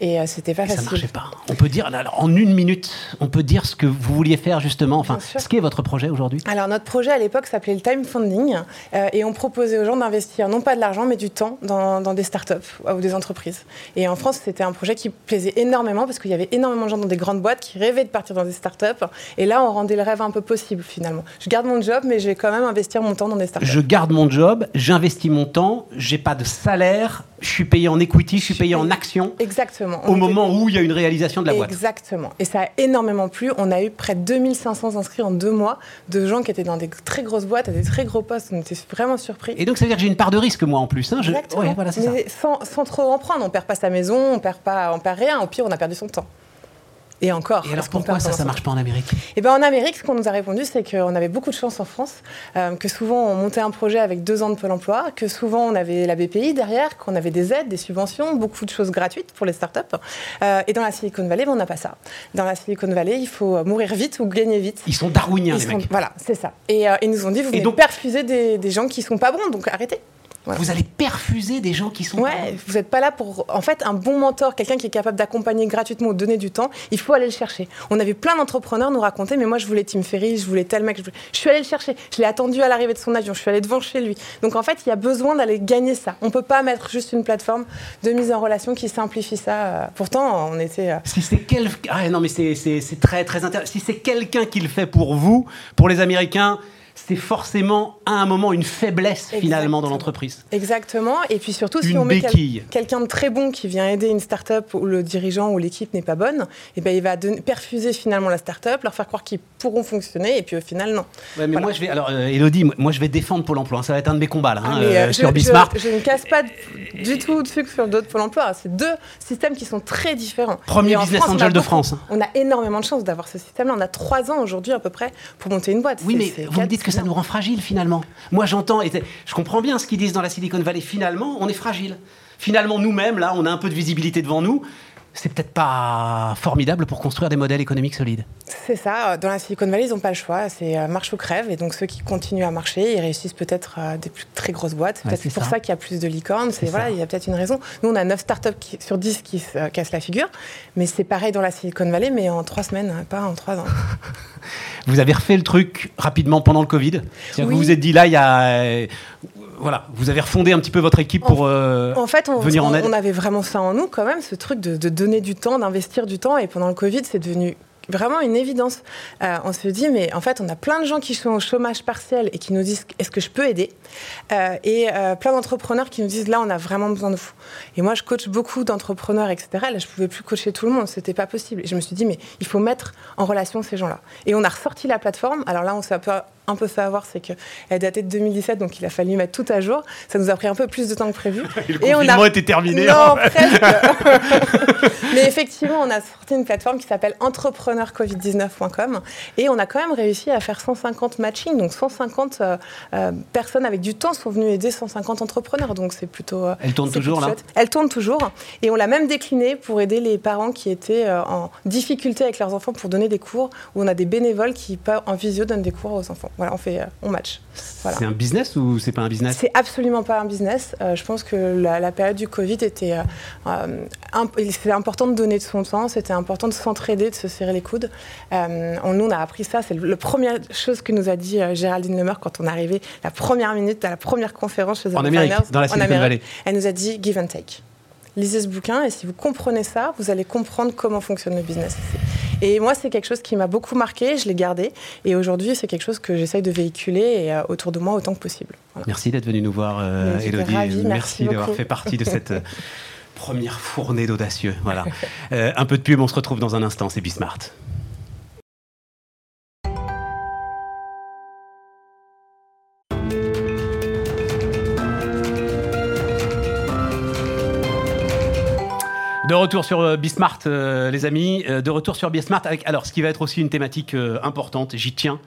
Et euh, c'était pas Et ça facile. marchait pas. On peut dire, alors, en une minute, on peut dire ce que vous vouliez faire justement. Enfin, ce qu'est votre projet aujourd'hui? Alors notre projet à l'époque s'appelait le time funding euh, et on proposait aux gens d'investir non pas de l'argent mais du temps dans, des startups ou des entreprises. Et en France, c'était un projet qui plaisait énormément parce qu'il y avait énormément de gens dans des grandes boîtes qui rêvaient de partir dans des startups. Et là, on rendait le rêve un peu possible finalement. Je garde mon job, mais je vais quand même investir mon temps dans des startups. Je garde mon job, j'investis mon temps, j'ai pas de salaire, je suis payé en equity, je suis payé en action. Exactement. Au moment où il y a une réalisation de la boîte. Exactement. Et ça a énormément plu. On a eu près de 2500 inscrits en deux mois de gens qui étaient dans des très grosses boîtes, à des très gros postes. On était vraiment surpris. Et donc ça veut dire que j'ai une part de risque moi en plus. Hein. Je... Exactement. voilà, Mais sans, sans, trop en prendre. On perd pas sa maison, on perd pas, on perd rien. Au pire, on a perdu son temps. Et encore. Et alors pourquoi ça, ça marche pas en Amérique? Eh ben en Amérique, ce qu'on nous a répondu, c'est qu'on avait beaucoup de chance en France, euh, que souvent on montait un projet avec deux ans de Pôle Emploi, que souvent on avait la BPI derrière, qu'on avait des aides, des subventions, beaucoup de choses gratuites pour les startups. Euh, et dans la Silicon Valley, ben, on n'a pas ça. Dans la Silicon Valley, il faut mourir vite ou gagner vite. Ils sont darwiniens, ils les sont, mecs. Voilà, c'est ça. Et euh, ils nous ont dit, vous venez donc perfuser des, des gens qui sont pas bons, donc arrêtez. Voilà. Vous allez perfuser des gens qui sont. Ouais, vous n'êtes pas là pour. En fait, un bon mentor, quelqu'un qui est capable d'accompagner gratuitement ou donner du temps, il faut aller le chercher. On avait plein d'entrepreneurs nous raconter, mais moi je voulais Tim Ferry, je voulais tel mec. Je, voulais... je suis allée le chercher. Je l'ai attendu à l'arrivée de son avion. Je suis allée devant chez lui. Donc en fait, il y a besoin d'aller gagner ça. On peut pas mettre juste une plateforme de mise en relation qui simplifie ça. Pourtant, on était. Si c'est quel. Ah, non, mais c'est très très intéressant. Si c'est quelqu'un qui le fait pour vous, pour les Américains c'est forcément à un moment une faiblesse Exactement. finalement dans l'entreprise. Exactement. Et puis surtout, une si on met quel, quelqu'un de très bon qui vient aider une start-up où le dirigeant ou l'équipe n'est pas bonne, et ben il va perfuser finalement la start-up, leur faire croire qu'ils pourront fonctionner, et puis au final, non. Ouais, mais voilà. moi, je vais. Alors, euh, Elodie, moi, je vais défendre Pôle emploi. Ça va être un de mes combats, là, ah, hein, mais, euh, je, sur Bismart. Je, je, ne casse pas du tout dessus sur d'autres Pôle emploi. C'est deux systèmes qui sont très différents. Premier business France, angel de France. On a énormément de chance d'avoir ce système-là. On a trois ans aujourd'hui à peu près pour monter une boîte. Oui, mais vous me dites que ça nous rend fragile finalement. Moi, j'entends, et je comprends bien ce qu'ils disent dans la Silicon Valley. Finalement, on est fragile. Finalement, nous-mêmes, là, on a un peu de visibilité devant nous. C'est peut-être pas formidable pour construire des modèles économiques solides. C'est ça. Dans la Silicon Valley, ils n'ont pas le choix. C'est euh, marche ou crève. Et donc, ceux qui continuent à marcher, ils réussissent peut-être à des plus, très grosses boîtes. C'est Ouais, peut-être pour ça. ça, qu'il y a plus de licornes. C'est voilà, il y a peut-être une raison. Nous, on a 9 startups qui, sur 10 qui se euh, cassent la figure. Mais c'est pareil dans la Silicon Valley, mais en 3 semaines, hein, pas en 3 ans. Vous avez refait le truc rapidement pendant le Covid. Oui. Vous vous êtes dit là, il y a. Voilà, vous avez refondé un petit peu votre équipe pour euh, En fait, on, venir en aide. on avait vraiment ça en nous quand même, ce truc de, de donner du temps, d'investir du temps. Et pendant le Covid, c'est devenu vraiment une évidence. Euh, on se dit, mais en fait, on a plein de gens qui sont au chômage partiel et qui nous disent, est-ce que je peux aider? Euh, Et euh, plein d'entrepreneurs qui nous disent, là, on a vraiment besoin de vous. Et moi, je coach beaucoup d'entrepreneurs, etc. Là, je pouvais plus coacher tout le monde, c'était pas possible. Et je me suis dit, mais il faut mettre en relation ces gens-là. Et on a ressorti la plateforme. Alors là, on s'est un peu un peu fait avoir, c'est qu'elle datait de 2017, donc il a fallu mettre tout à jour. Ça nous a pris un peu plus de temps que prévu. Et le Et on a- était terminé. Non, en fait. presque. Mais effectivement, on a sorti une plateforme qui s'appelle entrepreneurcovid19.com et on a quand même réussi à faire 150 matching. Donc 150 euh, euh, personnes avec du temps sont venues aider 150 entrepreneurs. Donc c'est plutôt. euh, Elle tourne toujours, là chouette. Elle tourne toujours. Et on l'a même décliné pour aider les parents qui étaient euh, en difficulté avec leurs enfants pour donner des cours, où on a des bénévoles qui, pas- en visio, donnent des cours aux enfants. Voilà, on fait, euh, on match. Voilà. C'est un business ou c'est pas un business? C'est absolument pas un business. Euh, je pense que la, la période du Covid était. euh, euh, imp- c'était important de donner de son temps, c'était important de s'entraider, de se serrer les coudes. Euh, on, nous, on a appris ça. C'est la première chose que nous a dit Géraldine Lemeur quand on est arrivé, la première minute à la première conférence chez The En Amérique, Designers, dans la Silicon. Valley. Elle nous a dit give and take. Lisez ce bouquin et si vous comprenez ça, vous allez comprendre comment fonctionne le business. Et moi, c'est quelque chose qui m'a beaucoup marqué, je l'ai gardé. Et aujourd'hui, c'est quelque chose que j'essaye de véhiculer et, euh, autour de moi autant que possible. Voilà. Merci d'être venu nous voir, euh, Elodie. ravie, merci d'avoir beaucoup. fait partie de cette euh, première fournée d'audacieux. Voilà. Euh, un peu de pub, on se retrouve dans un instant. C'est Bismart. De retour sur euh, Bismart, euh, les amis. Euh, de retour sur Bismart avec alors ce qui va être aussi une thématique importante. J'y tiens.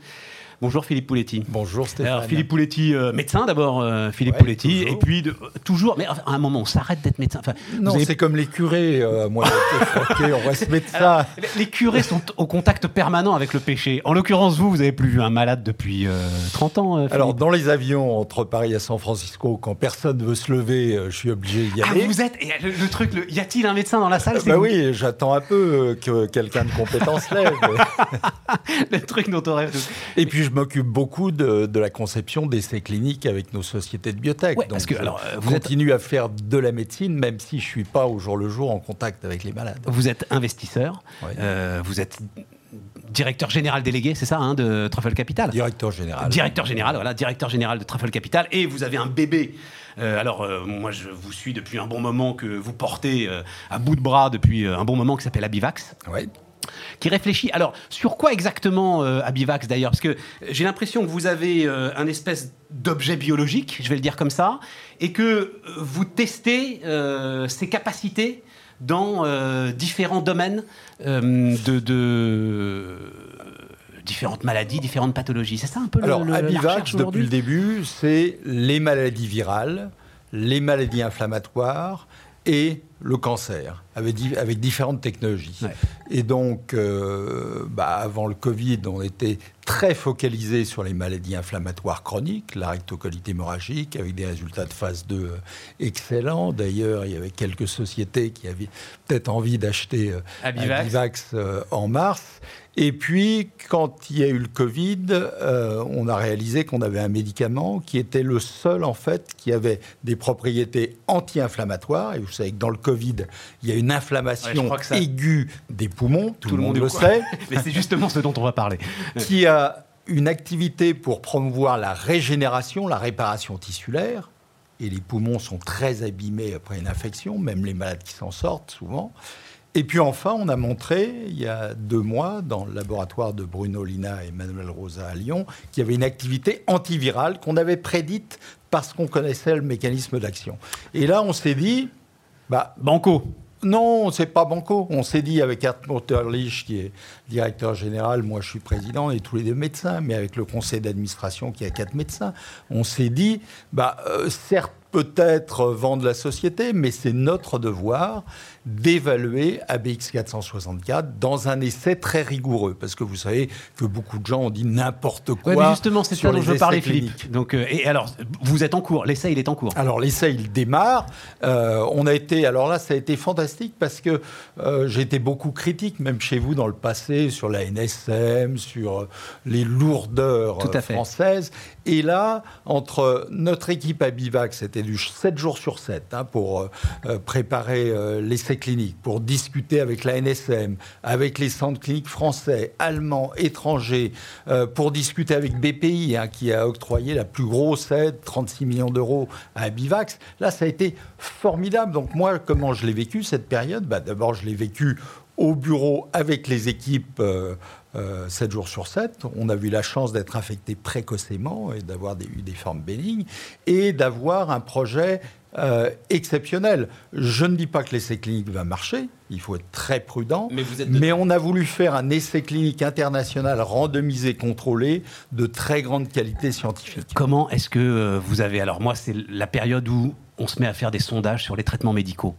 Bonjour Philippe Pouletti. Bonjour Stéphane. Alors Philippe Pouletti, euh, médecin d'abord, euh, Philippe Ouais, Pouletti, toujours. et puis de- toujours, mais enfin, à un moment on s'arrête d'être médecin. Enfin, Non, avez- c'est comme les curés. euh, moi, j'ai été froqué, on reste médecin. les- les curés sont au contact permanent avec le péché. En l'occurrence, vous, vous avez plus vu un malade depuis euh, 30 ans. euh, Philippe. Alors, dans les avions entre Paris et San Francisco, quand personne veut se lever, je suis obligé d'y ah, aller. vous êtes. et le, le truc, le- y a-t-il un médecin dans la salle? Bah vous- oui, j'attends un peu que quelqu'un de compétence lève. Le truc dont on rêve. tous. Et puis je m'occupe beaucoup de, de la conception d'essais cliniques avec nos sociétés de biotech. Ouais, Donc, parce que, je alors, euh, vous êtes- continue à faire de la médecine, même si je suis pas au jour le jour en contact avec les malades. Vous êtes investisseur, Oui. euh, vous êtes directeur général délégué, c'est ça, hein, de Truffle Capital Directeur général. Directeur général, voilà, directeur général de Truffle Capital, et vous avez un bébé. Euh, alors, euh, moi, je vous suis depuis un bon moment que vous portez euh, à bout de bras depuis un bon moment, qui s'appelle Abivax, Ouais. Qui réfléchit. Alors, sur quoi exactement euh, Abivax d'ailleurs? Parce que j'ai l'impression que vous avez euh, un espèce d'objet biologique, je vais le dire comme ça, et que euh, vous testez euh, ses capacités dans euh, différents domaines euh, de, de- différentes maladies, différentes pathologies. C'est ça un peu le- Alors, le, Abivax, depuis le début, c'est les maladies virales, les maladies inflammatoires et le cancer, avec, di- avec différentes technologies. Ouais. Et donc, euh, bah, avant le Covid, on était très focalisé sur les maladies inflammatoires chroniques, la rectocolite hémorragique, avec des résultats de phase 2 euh, excellents. D'ailleurs, il y avait quelques sociétés qui avaient peut-être envie d'acheter euh, Abivax. Abivax, euh, en mars. Et puis, quand il y a eu le Covid, euh, on a réalisé qu'on avait un médicament qui était le seul, en fait, qui avait des propriétés anti-inflammatoires. Et vous savez que dans le Covid, il y a une inflammation ça- aiguë des poumons, tout, le monde le sait, Mais c'est justement ce dont on va parler. qui a une activité pour promouvoir la régénération, la réparation tissulaire. Et les poumons sont très abîmés après une infection, même les malades qui s'en sortent souvent. Et puis enfin, on a montré, il y a deux mois, dans le laboratoire de Bruno Lina et Manuel Rosa à Lyon, qu'il y avait une activité antivirale qu'on avait prédite parce qu'on connaissait le mécanisme d'action. Et là, on s'est dit, bah, Banco. non, c'est pas banco. On s'est dit avec Art Motterlich, qui est directeur général, moi je suis président, et tous les deux médecins, mais avec le conseil d'administration qui a quatre médecins, on s'est dit, bah, euh, certes, peut-être vendre la société, mais c'est notre devoir d'évaluer ABX 464 dans un essai très rigoureux. Parce que vous savez que beaucoup de gens ont dit n'importe quoi. Ouais, mais justement, c'est sur ça dont je veux parler, essais Philippe. Donc, euh, et alors, vous êtes en cours. L'essai, il est en cours. Alors l'essai, il démarre. Euh, on a été, alors là, ça a été fantastique parce que euh, j'ai été beaucoup critique, même chez vous dans le passé, sur la NSM, sur euh, les lourdeurs Tout à euh, fait. françaises. Et là, entre notre équipe à Bivac, c'était du 7 jours sur 7 hein, pour euh, euh, préparer euh, l'essai clinique, pour discuter avec la NSM, avec les centres cliniques français, allemands, étrangers, pour discuter avec BPI, hein, qui a octroyé la plus grosse aide, 36 millions d'euros à Bivax. Là, ça a été formidable. Donc moi, comment je l'ai vécu cette période? Bah, D'abord, je l'ai vécu au bureau avec les équipes euh, 7 jours sur 7. On a eu la chance d'être infecté précocement et d'avoir eu des formes bénignes et d'avoir un projet euh, exceptionnel. Je ne dis pas que l'essai clinique va marcher, il faut être très prudent, Mais vous êtes mais on a voulu faire un essai clinique international randomisé, contrôlé, de très grande qualité scientifique. Comment est-ce que euh, vous avez. Alors, moi, c'est la période où on se met à faire des sondages sur les traitements médicaux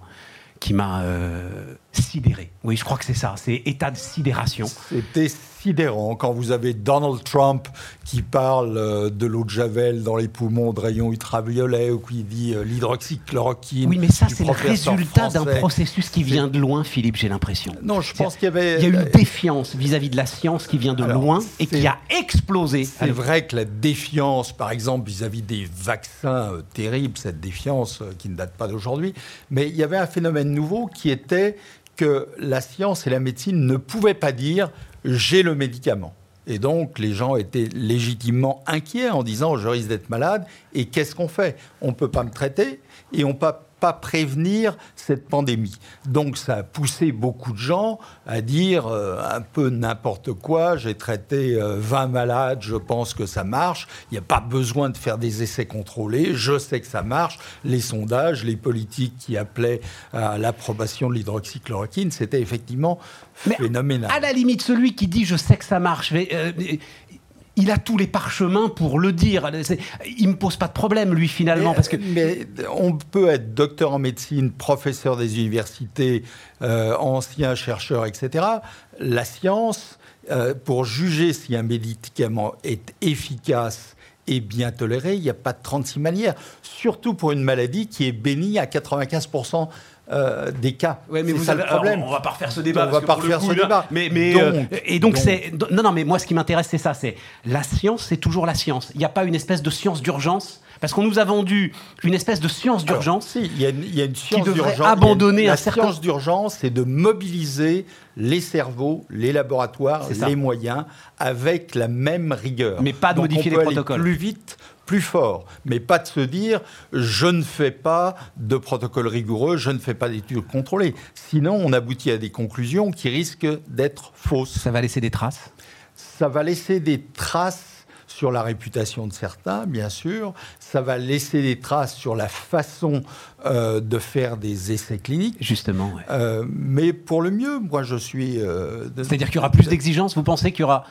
qui m'a euh, sidéré. Oui, je crois que c'est ça. C'est état de sidération. C'était sidérant quand vous avez Donald Trump qui parle euh, de l'eau de Javel dans les poumons de rayons ultraviolets ou qui dit euh, l'hydroxychloroquine. Oui, mais ça, c'est le résultat d'un processus qui vient de loin, Philippe, j'ai l'impression. Non, je pense qu'il y avait. Il y a une défiance vis-à-vis de la science qui vient de Alors, loin et qui a explosé. C'est vrai que la défiance, par exemple, vis-à-vis des vaccins euh, terribles, cette défiance euh, qui ne date pas d'aujourd'hui, mais il y avait un phénomène nouveau qui était que la science et la médecine ne pouvaient pas dire j'ai le médicament. Et donc, les gens étaient légitimement inquiets en disant je risque d'être malade et qu'est-ce qu'on fait? On ne peut pas me traiter et on ne peut pas prévenir cette pandémie. Donc ça a poussé beaucoup de gens à dire euh, un peu n'importe quoi, j'ai traité euh, 20 malades, je pense que ça marche, il n'y a pas besoin de faire des essais contrôlés, je sais que ça marche, les sondages, les politiques qui appelaient à l'approbation de l'hydroxychloroquine, c'était effectivement Mais phénoménal. À la limite, celui qui dit je sais que ça marche, mais, euh, il a tous les parchemins pour le dire. Il me pose pas de problème, lui, finalement, Mais, parce que mais on peut être docteur en médecine, professeur des universités, euh, ancien chercheur, etc. La science, euh, pour juger si un médicament est efficace et bien toléré, il n'y a pas de 36 manières. Surtout pour une maladie qui est bénie à 95% euh, des cas. Ouais, mais vous ça avez, le problème. alors, on va pas refaire ce débat. On va pas refaire ce là- débat. Mais, mais, Donc, euh, et donc c'est non non mais moi ce qui m'intéresse c'est ça c'est la science c'est toujours la science. Il n'y a pas une espèce de science d'urgence parce qu'on nous a vendu une espèce de science d'urgence. si, il y, a une- y a une science devrait d'urgence. abandonner un une- certain- La science d'urgence, c'est de mobiliser les cerveaux, les laboratoires, les moyens avec la même rigueur. Mais pas de Donc, modifier on peut les aller protocoles. Plus vite, plus fort. Mais pas de se dire je ne fais pas de protocole rigoureux, je ne fais pas d'études contrôlées. Sinon, on aboutit à des conclusions qui risquent d'être fausses Ça va laisser des traces? ça va laisser des traces sur la réputation de certains, bien sûr. Ça va laisser des traces sur la façon euh, de faire des essais cliniques. Justement. ouais. Euh, mais pour le mieux, moi je suis. euh, de- C'est-à-dire qu'il y aura plus d'exigences? Vous pensez qu'il y aura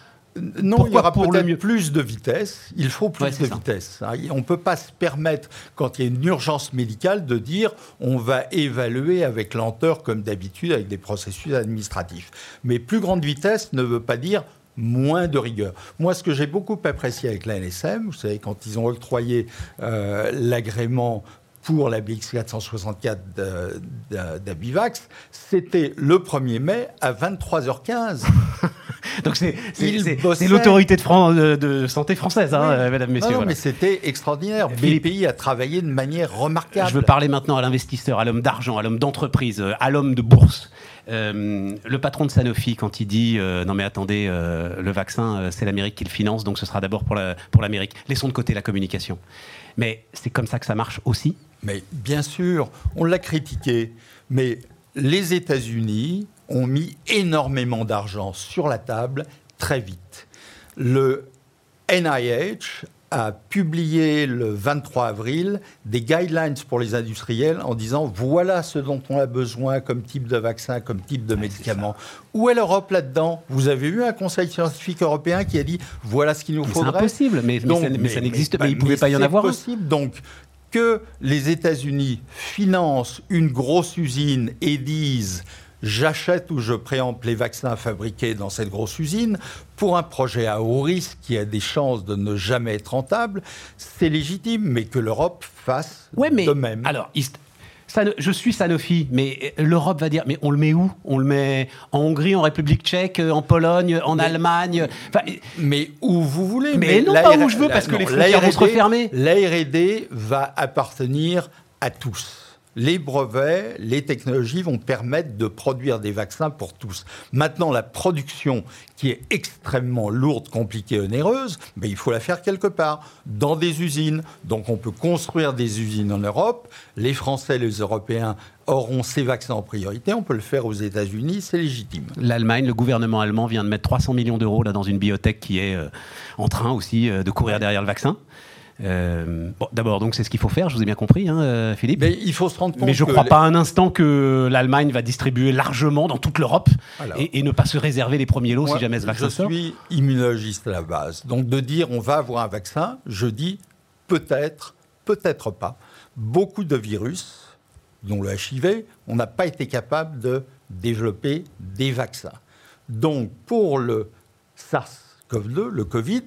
Non, il y aura pour peut-être plus de vitesse. Il faut plus Ouais, de ça. vitesse. hein. On ne peut pas se permettre, quand il y a une urgence médicale, de dire on va évaluer avec lenteur, comme d'habitude, avec des processus administratifs. Mais plus grande vitesse ne veut pas dire moins de rigueur. Moi, ce que j'ai beaucoup apprécié avec la NSM, vous savez, quand ils ont octroyé euh, l'agrément pour la BX464 de- de- d'Abivax, c'était le 1er mai à 23h15. donc c'est l'autorité de, Fran- de- santé française, hein, Oui. mesdames, messieurs. Non, non, voilà. mais c'était extraordinaire. Philippe. BPI a travaillé de manière remarquable. Je veux parler maintenant à l'investisseur, à l'homme d'argent, à l'homme d'entreprise, à l'homme de bourse. Euh, le patron de Sanofi, quand il dit euh, non mais attendez, euh, le vaccin, c'est l'Amérique qui le finance, donc ce sera d'abord pour la- pour l'Amérique. Laissons de côté la communication. Mais c'est comme ça que ça marche aussi. Mais bien sûr, on l'a critiqué. Mais les États-Unis ont mis énormément d'argent sur la table très vite. Le NIH a publié le 23 avril des guidelines pour les industriels en disant voilà ce dont on a besoin comme type de vaccin, comme type de médicament. Où est l'Europe là-dedans? Vous avez eu un conseil scientifique européen qui a dit voilà ce qu'il nous Mais C'est impossible, mais, mais donc, ça, mais ça n'existe pas. Il ne pouvait pas y en c'est avoir un. possible. Donc, que les États-Unis financent une grosse usine et disent j'achète ou je préempte les vaccins fabriqués dans cette grosse usine pour un projet à haut risque qui a des chances de ne jamais être rentable, c'est légitime, mais que l'Europe fasse Ouais, mais de même. alors, je suis Sanofi, mais euh, l'Europe va dire, mais on le met où? On le met en Hongrie, en République tchèque, euh, en Pologne, en Allemagne Mais où vous voulez. Mais non, pas où je veux, parce que non, les frontières vont se refermer. La R&D va appartenir à tous. Les brevets, les technologies vont permettre de produire des vaccins pour tous. Maintenant, la production, qui est extrêmement lourde, compliquée, onéreuse, ben, il faut la faire quelque part, dans des usines. Donc on peut construire des usines en Europe. Les Français, les Européens auront ces vaccins en priorité. On peut le faire aux États-Unis, c'est légitime. L'Allemagne, le gouvernement allemand vient de mettre 300 millions d'euros dans une biotech qui est euh, en train aussi euh, de courir derrière le vaccin. Euh, bon, D'abord, donc c'est ce qu'il faut faire, je vous ai bien compris, hein, euh, Philippe. Mais il faut se rendre compte Mais je ne crois les- pas un instant que l'Allemagne va distribuer largement dans toute l'Europe Alors. et, et ne pas se réserver les premiers lots Moi, si jamais ce vaccin je sort. suis immunologiste à la base. Donc de dire on va avoir un vaccin, je dis peut-être, peut-être pas. Beaucoup de virus, dont le HIV, on n'a pas été capable de développer des vaccins. Donc pour le SARS-CoV-2, le Covid,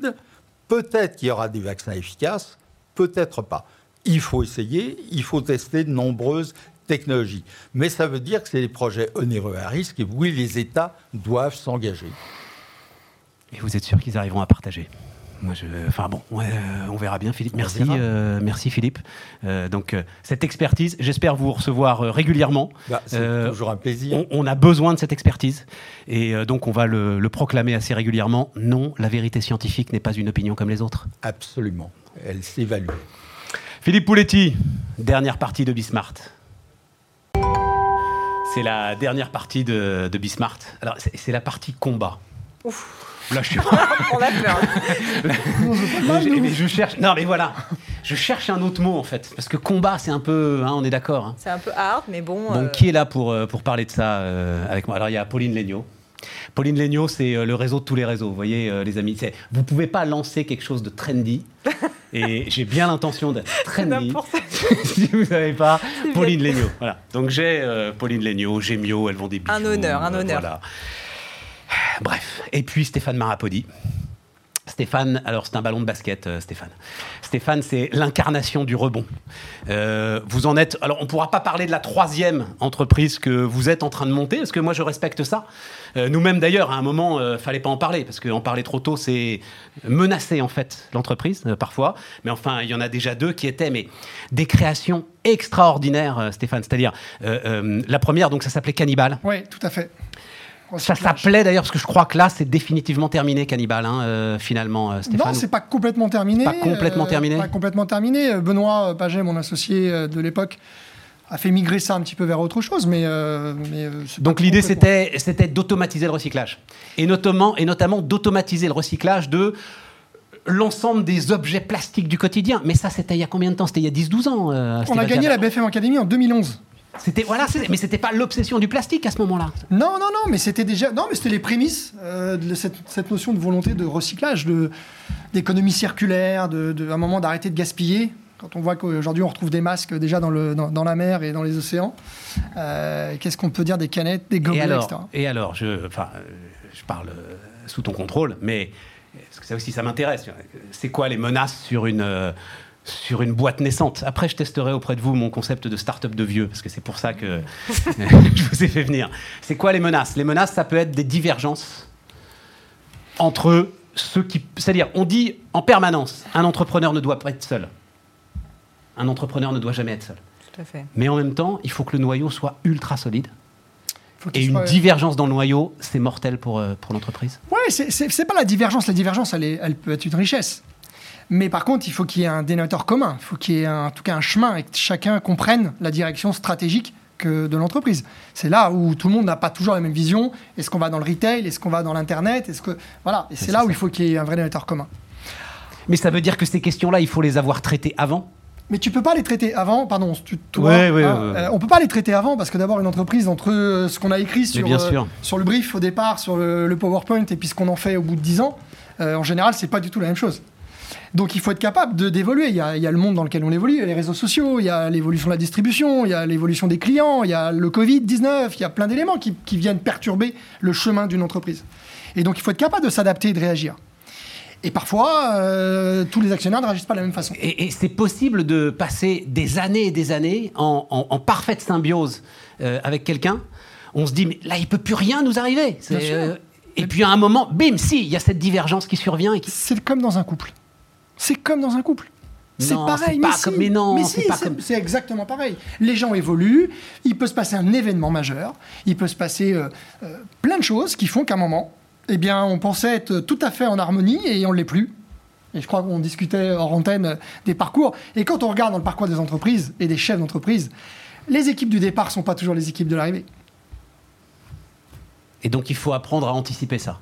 peut-être qu'il y aura des vaccins efficaces, peut-être pas. Il faut essayer, il faut tester de nombreuses technologies. Mais ça veut dire que c'est des projets onéreux à risque et oui, les États doivent s'engager. Et vous êtes sûr qu'ils arriveront à partager? Moi, je, enfin bon, ouais, euh, on verra bien, Philippe. Merci, euh, merci Philippe. Euh, donc euh, cette expertise, j'espère vous recevoir euh, régulièrement. Bah, c'est Euh, toujours un plaisir. On, on a besoin de cette expertise et euh, donc on va le, le proclamer assez régulièrement. Non, la vérité scientifique n'est pas une opinion comme les autres. Absolument. Elle s'évalue. Philippe Pouletti, dernière partie de Bismart. C'est la dernière partie de, de Bismart. Alors c'est c'est la partie combat. Là, je suis On a peur. mais, je- mais je cherche. Non, mais voilà. Je cherche un autre mot en fait, parce que combat, c'est un peu. hein, on est d'accord. hein. C'est un peu hard, mais bon. Bon, euh, qui est là pour, euh, pour parler de ça euh, avec moi? Alors, il y a Pauline Legnaud. Pauline Legnaud, c'est euh, le réseau de tous les réseaux. Vous voyez, euh, les amis, c'est- vous pouvez pas lancer quelque chose de trendy. Et j'ai bien l'intention d'être trendy. N'importe si vous savez pas, Pauline Legnaud. Voilà. Donc j'ai euh, Pauline Legnaud, Gémio, elles vont des bijoux. Un honneur, un euh, honneur. voilà. Bref. Et puis Stéphane Marapodi. Stéphane, alors c'est un ballon de basket, euh, Stéphane. Stéphane, c'est l'incarnation du rebond. Euh, vous en êtes. Alors, on ne pourra pas parler de la troisième entreprise que vous êtes en train de monter, parce que moi, je respecte ça. Euh, Nous-mêmes, d'ailleurs, à un moment, euh, fallait pas en parler, parce qu'en parler trop tôt, c'est menacer en fait l'entreprise parfois. Mais enfin, il y en a déjà deux qui étaient, mais des créations extraordinaires, Stéphane. C'est-à-dire la première, donc ça s'appelait Cannibal. Oui, tout à fait. Ça s'appelait d'ailleurs, parce que je crois que là, c'est définitivement terminé, Cannibal, hein, euh, finalement, euh, Stéphane. Non, c'est pas complètement terminé. Pas complètement terminé Pas complètement terminé. Euh, Benoît Paget, mon associé euh, de l'époque, a fait migrer ça un petit peu vers autre chose, mais. euh, euh, Donc l'idée, c'était, c'était d'automatiser le recyclage. Et notamment, et notamment d'automatiser le recyclage de l'ensemble des objets plastiques du quotidien. Mais ça, c'était il y a combien de temps? C'était il y a 10-12 ans. euh, On a gagné la BFM Academy en 2011. C'était, voilà, mais c'était pas l'obsession du plastique à ce moment-là. Non, non, non, mais c'était déjà. Non, mais c'était les prémices euh, de cette, cette notion de volonté de recyclage, de- d'économie circulaire, de, un moment d'arrêter de gaspiller. Quand on voit qu'aujourd'hui on retrouve des masques déjà dans, le, dans, dans la mer et dans les océans, Euh, qu'est-ce qu'on peut dire des canettes, des Et gobelets, alors, etc. et alors je, enfin, je parle euh, sous ton contrôle, mais parce que ça aussi, ça m'intéresse. C'est quoi les menaces sur une, sur une boîte naissante Après, je testerai auprès de vous mon concept de start-up de vieux, parce que c'est pour ça que je vous ai fait venir. C'est quoi les menaces? Les menaces, ça peut être des divergences entre ceux qui... C'est-à-dire, on dit en permanence, un entrepreneur ne doit pas être seul. Un entrepreneur ne doit jamais être seul. Tout à fait. Mais en même temps, il faut que le noyau soit ultra solide. Et une soit- divergence dans le noyau, c'est mortel pour, euh, pour l'entreprise. Ouais, c'est pas la divergence. La divergence, elle, est- elle peut être une richesse. Mais par contre, il faut qu'il y ait un dénominateur commun. Il faut qu'il y ait un- en tout cas un chemin et que chacun comprenne la direction stratégique que de l'entreprise. C'est là où tout le monde n'a pas toujours la même vision. Est-ce qu'on va dans le retail? Est-ce qu'on va dans l'internet? Est-ce que voilà Et c'est là où il faut qu'il y ait un vrai dénominateur commun. Mais ça veut dire que ces questions-là, il faut les avoir traitées avant? Mais tu peux pas les traiter avant, pardon, tu, toi, Ouais, ouais, hein, ouais. euh, on peut pas les traiter avant parce que d'abord une entreprise entre euh, ce qu'on a écrit sur, bien euh, sur le brief au départ, sur le, le PowerPoint et puis ce qu'on en fait au bout de 10 ans, euh, en général c'est pas du tout la même chose. Donc il faut être capable de d'évoluer. Il y, a, il y a le monde dans lequel on évolue, il y a les réseaux sociaux, il y a l'évolution de la distribution, il y a l'évolution des clients, il y a le Covid-19, il y a plein d'éléments qui, qui viennent perturber le chemin d'une entreprise. Et donc il faut être capable de s'adapter et de réagir. Et parfois, euh, tous les actionnaires ne réagissent pas de la même façon. Et, et c'est possible de passer des années et des années en, en- en parfaite symbiose euh, avec quelqu'un. On se dit, mais là, il peut plus rien nous arriver. C'est, Bien sûr. euh, et puis à un moment, bim, si, il y a cette divergence qui survient et qui... C'est comme dans un couple. C'est comme dans un couple. C'est pareil, mais pas si. comme- mais non, si, pas c'est comme- c'est exactement pareil. Les gens évoluent, il peut se passer un événement majeur, il peut se passer euh, euh, plein de choses qui font qu'à un moment, eh bien, on pensait être tout à fait en harmonie et on ne l'est plus. Et je crois qu'on discutait hors antenne euh, des parcours. Et quand on regarde dans le parcours des entreprises et des chefs d'entreprise, les équipes du départ ne sont pas toujours les équipes de l'arrivée. Et donc, il faut apprendre à anticiper ça.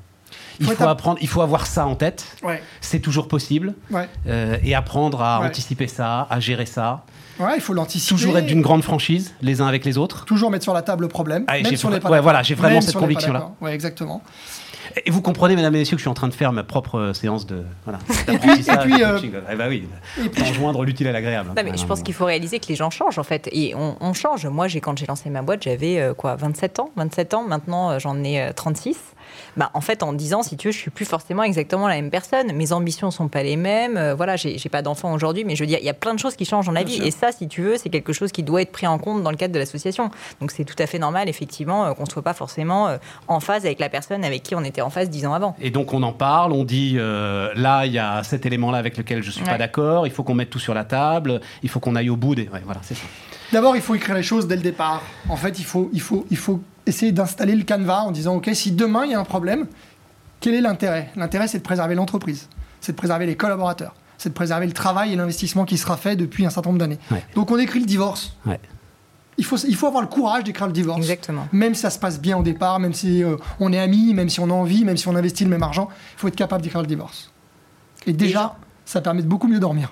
Il Faut apprendre, il faut avoir ça en tête. Ouais. C'est toujours possible. Ouais. euh, et apprendre à Ouais. anticiper ça, à gérer ça. Ouais, il faut l'anticiper. Toujours être d'une grande franchise, les uns avec les autres. Toujours mettre sur la table le problème. Ah, et même j'ai si on n'est vra- pas ouais, d'accord. voilà, j'ai vraiment Même cette conviction-là. Ouais, exactement. Et vous comprenez, mesdames et messieurs, que je suis en train de faire ma propre euh, séance de voilà, puis- d'apprentissage, et puis, euh. Eh ben oui, et puis- joindre l'utile à l'agréable. hein, Non, mais quand je pense qu'il faut réaliser que les gens changent en fait. Et on, on change. Moi, j'ai quand j'ai lancé ma boîte, j'avais euh, quoi 27 ans? 27 ans. Maintenant, j'en ai euh, 36. Bah, en fait, en 10 ans, si tu veux, je suis plus forcément exactement la même personne. Mes ambitions sont pas les mêmes. Euh, voilà, j'ai pas d'enfant aujourd'hui, mais je veux dire, il y a plein de choses qui changent dans la Bien vie. sûr. Et ça, si tu veux, c'est quelque chose qui doit être pris en compte dans le cadre de l'association. Donc, c'est tout à fait normal, effectivement, euh, qu'on soit pas forcément euh, en phase avec la personne avec qui on était en phase 10 ans avant. Et donc on en parle, on dit euh, là il y a cet élément-là avec lequel je suis pas d'accord, il faut qu'on mette tout sur la table, il faut qu'on aille au bout des. Ouais, voilà, c'est ça. D'abord, il faut écrire les choses dès le départ. En fait, il faut, il faut, il faut essayer d'installer le canevas en disant, OK, si demain il y a un problème, quel est l'intérêt? L'intérêt, c'est de préserver l'entreprise, c'est de préserver les collaborateurs, c'est de préserver le travail et l'investissement qui sera fait depuis un certain nombre d'années. Ouais. Donc, on écrit le divorce. Ouais. Il faut, il faut avoir le courage d'écrire le divorce. Exactement. Même si ça se passe bien au départ, même si euh, on est amis, même si on a envie, même si on investit le même argent, il faut être capable d'écrire le divorce. Et déjà, ça permet de beaucoup mieux dormir.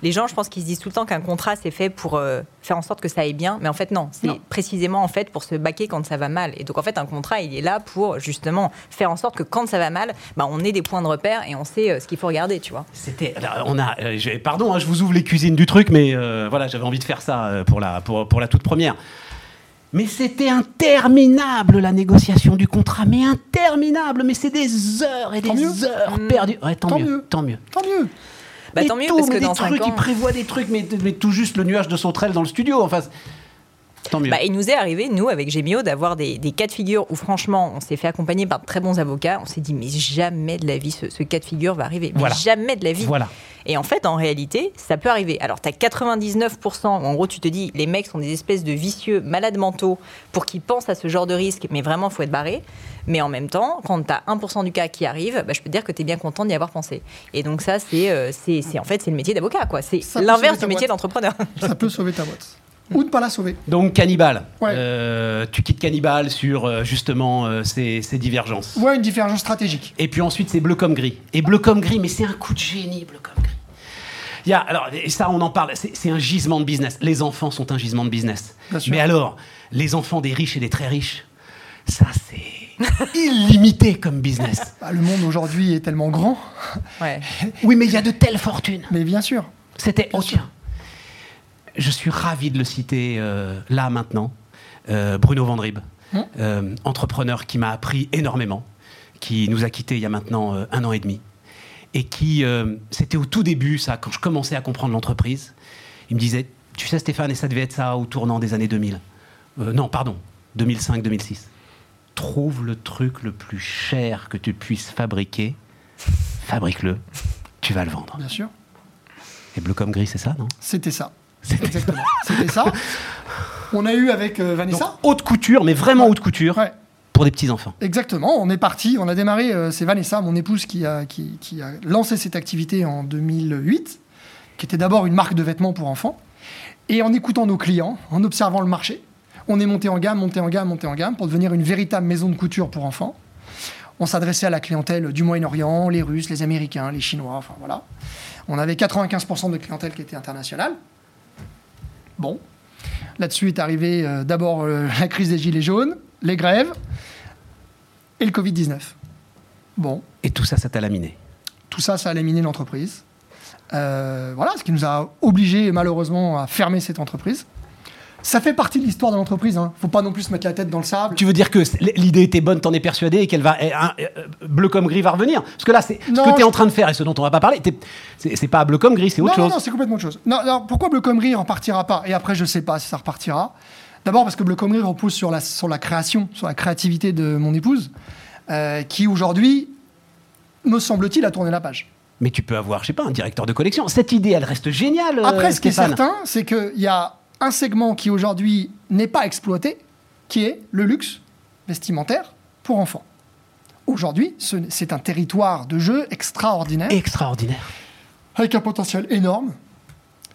Les gens, je pense qu'ils se disent tout le temps qu'un contrat c'est fait pour euh, faire en sorte que ça aille bien, mais en fait non, c'est Non. précisément en fait pour se baquer quand ça va mal. Et donc en fait un contrat il est là pour justement faire en sorte que quand ça va mal, bah, on ait des points de repère et on sait euh, ce qu'il faut regarder, tu vois. C'était, alors, on a, euh, pardon, hein, je vous ouvre les cuisines du truc, mais euh, voilà, j'avais envie de faire ça euh, pour la, pour, pour la toute première. Mais c'était interminable la négociation du contrat, mais interminable, mais c'est des heures et Tant des mieux. heures Mm. perdues. Ouais, tant, Tant mieux, mieux. tant mieux. Tant mieux. Bah, Mais tant mieux, tout, parce que dans des 5 trucs, ans. ils prévoient des trucs, mais, mais tout juste le nuage de sauterelle dans le studio. Enfin, tant mieux. Bah, il nous est arrivé, nous, avec Gemio, d'avoir des, des cas de figure où, franchement, on s'est fait accompagner par de très bons avocats. On s'est dit, mais jamais de la vie, ce, ce cas de figure va arriver. Mais Voilà. jamais de la vie. voilà. Et en fait, en réalité, ça peut arriver. Alors, tu as 99%, où en gros, tu te dis, les mecs sont des espèces de vicieux, malades mentaux, pour qu'ils pensent à ce genre de risque, mais vraiment, faut être barré. Mais en même temps, quand tu as 1% du cas qui arrive, bah, je peux te dire que tu es bien content d'y avoir pensé. Et donc, ça, c'est, euh, c'est, en fait, c'est le métier d'avocat, quoi. C'est l'inverse du métier d'entrepreneur. Ça peut sauver ta boîte. Ou ne pas la sauver. Donc Cannibal, Ouais. Euh, tu quittes Cannibal sur euh, justement euh, ces, ces divergences. Ouais, une divergence stratégique. Et puis ensuite, c'est bleu comme gris. Et bleu comme gris, mais c'est un coup de génie, bleu comme gris. Il y a, alors, et ça, on en parle, c'est un gisement de business. Les enfants sont un gisement de business. Bien sûr. Mais alors, les enfants des riches et des très riches, ça, c'est illimité comme business. Bah, le monde aujourd'hui est tellement grand, Ouais. Oui, mais il y a de telles fortunes. mais bien sûr. C'était. Oh, tiens. Je suis ravi de le citer euh, là, maintenant. Euh, Bruno Vandrib, Hum. euh, entrepreneur qui m'a appris énormément, qui nous a quittés il y a maintenant un an et demi. Et qui, c'était au tout début, ça, quand je commençais à comprendre l'entreprise, il me disait Tu sais, Stéphane, et ça devait être ça au tournant des années 2000. Euh, non, pardon, 2005-2006. Trouve le truc le plus cher que tu puisses fabriquer, fabrique-le, tu vas le vendre. Bien sûr. Et bleu comme gris, c'est ça, non? C'était ça. Exactement. C'était ça. On a eu avec euh, Donc, Vanessa. haute couture, mais vraiment haute couture, Ouais. pour des petits-enfants. Exactement, on est parti, on a démarré, euh, c'est Vanessa, mon épouse, qui a, qui, qui a lancé cette activité en 2008, qui était d'abord une marque de vêtements pour enfants. Et en écoutant nos clients, en observant le marché, on est monté en gamme, monté en gamme, monté en gamme pour devenir une véritable maison de couture pour enfants. On s'adressait à la clientèle du Moyen-Orient, les Russes, les Américains, les Chinois, enfin voilà. On avait 95% de clientèle qui était internationale. Bon. Là-dessus est arrivé euh, d'abord euh, la crise des Gilets jaunes, les grèves, et le Covid-19. Bon, Et tout ça, ça t'a laminé? tout ça, ça a laminé l'entreprise. Euh, voilà, ce qui nous a obligés malheureusement à fermer cette entreprise. Ça fait partie de l'histoire de l'entreprise. Hein. Faut pas non plus se mettre la tête dans le sable. Tu veux dire que l'idée était bonne, t'en es persuadé, et qu'elle va. eh, un, euh, bleu comme gris va revenir Parce que là, c'est ce que tu es je- en train de faire et ce dont on va pas parler, t'es- c'est pas bleu comme gris, c'est autre non, chose. non, non, c'est complètement autre chose. Non, non, pourquoi Bleu Comrie ne repartira pas? Et après, je sais pas si ça repartira. D'abord parce que Bleu Comrie repose sur la, sur la création, sur la créativité de mon épouse, euh, qui aujourd'hui, me semble-t-il, a tourné la page. Mais tu peux avoir, je sais pas, un directeur de collection. Cette idée, elle reste géniale. euh, Après, ce qui est certain, c'est qu'il y a un segment qui aujourd'hui n'est pas exploité, qui est le luxe vestimentaire pour enfants. Aujourd'hui, ce c'est un territoire de jeu extraordinaire, Extraordinaire. avec un potentiel énorme,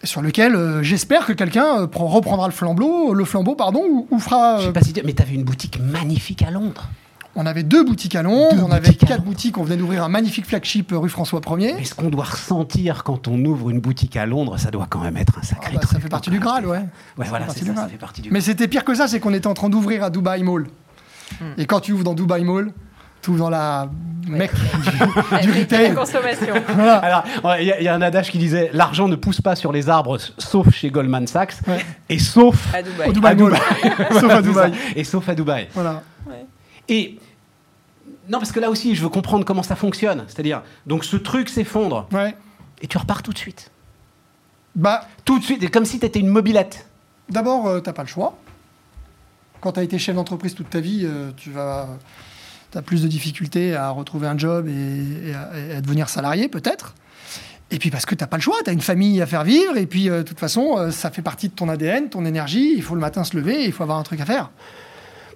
sur lequel euh, j'espère que quelqu'un euh, prend- reprendra le flambeau, le flambeau pardon, ou, ou fera. Je euh, sais pas si tu- mais t'avais une boutique magnifique à Londres. On avait deux boutiques à Londres, Deux on avait quatre Londres. boutiques, on venait d'ouvrir un magnifique flagship euh, rue François 1er. Mais ce qu'on doit ressentir quand on ouvre une boutique à Londres, ça doit quand même être un Ah sacré bah, truc. ça fait partie du Graal, ouais. Ouais, Ça voilà, c'est ça, ça fait partie du Mais c'était pire que ça, c'est qu'on était en train d'ouvrir à Dubai Mall. Hmm. Et quand tu ouvres dans Dubai Mall, tu ouvres dans la mec du, du La retail. consommation. Voilà. Alors, il y, a- il y a un adage qui disait l'argent ne pousse pas sur les arbres, sauf chez Goldman Sachs, Ouais. et sauf À Dubaï. Au Dubai À Mall. Sauf à Dubaï. et sauf à Dubaï. Voilà. Et non, parce que là aussi, je veux comprendre comment ça fonctionne. C'est-à-dire, donc ce truc s'effondre Ouais. et tu repars tout de suite. Bah, Tout de suite, comme si tu étais une mobilette. d'abord, euh, t'as pas le choix. Quand tu as été chef d'entreprise toute ta vie, euh, tu vas. as plus de difficultés à retrouver un job et, et à, et à devenir salarié, peut-être. Et puis parce que t'as pas le choix, tu as une famille à faire vivre, et puis euh, de toute façon, ça fait partie de ton ADN, ton énergie, il faut le matin se lever, il faut avoir un truc à faire.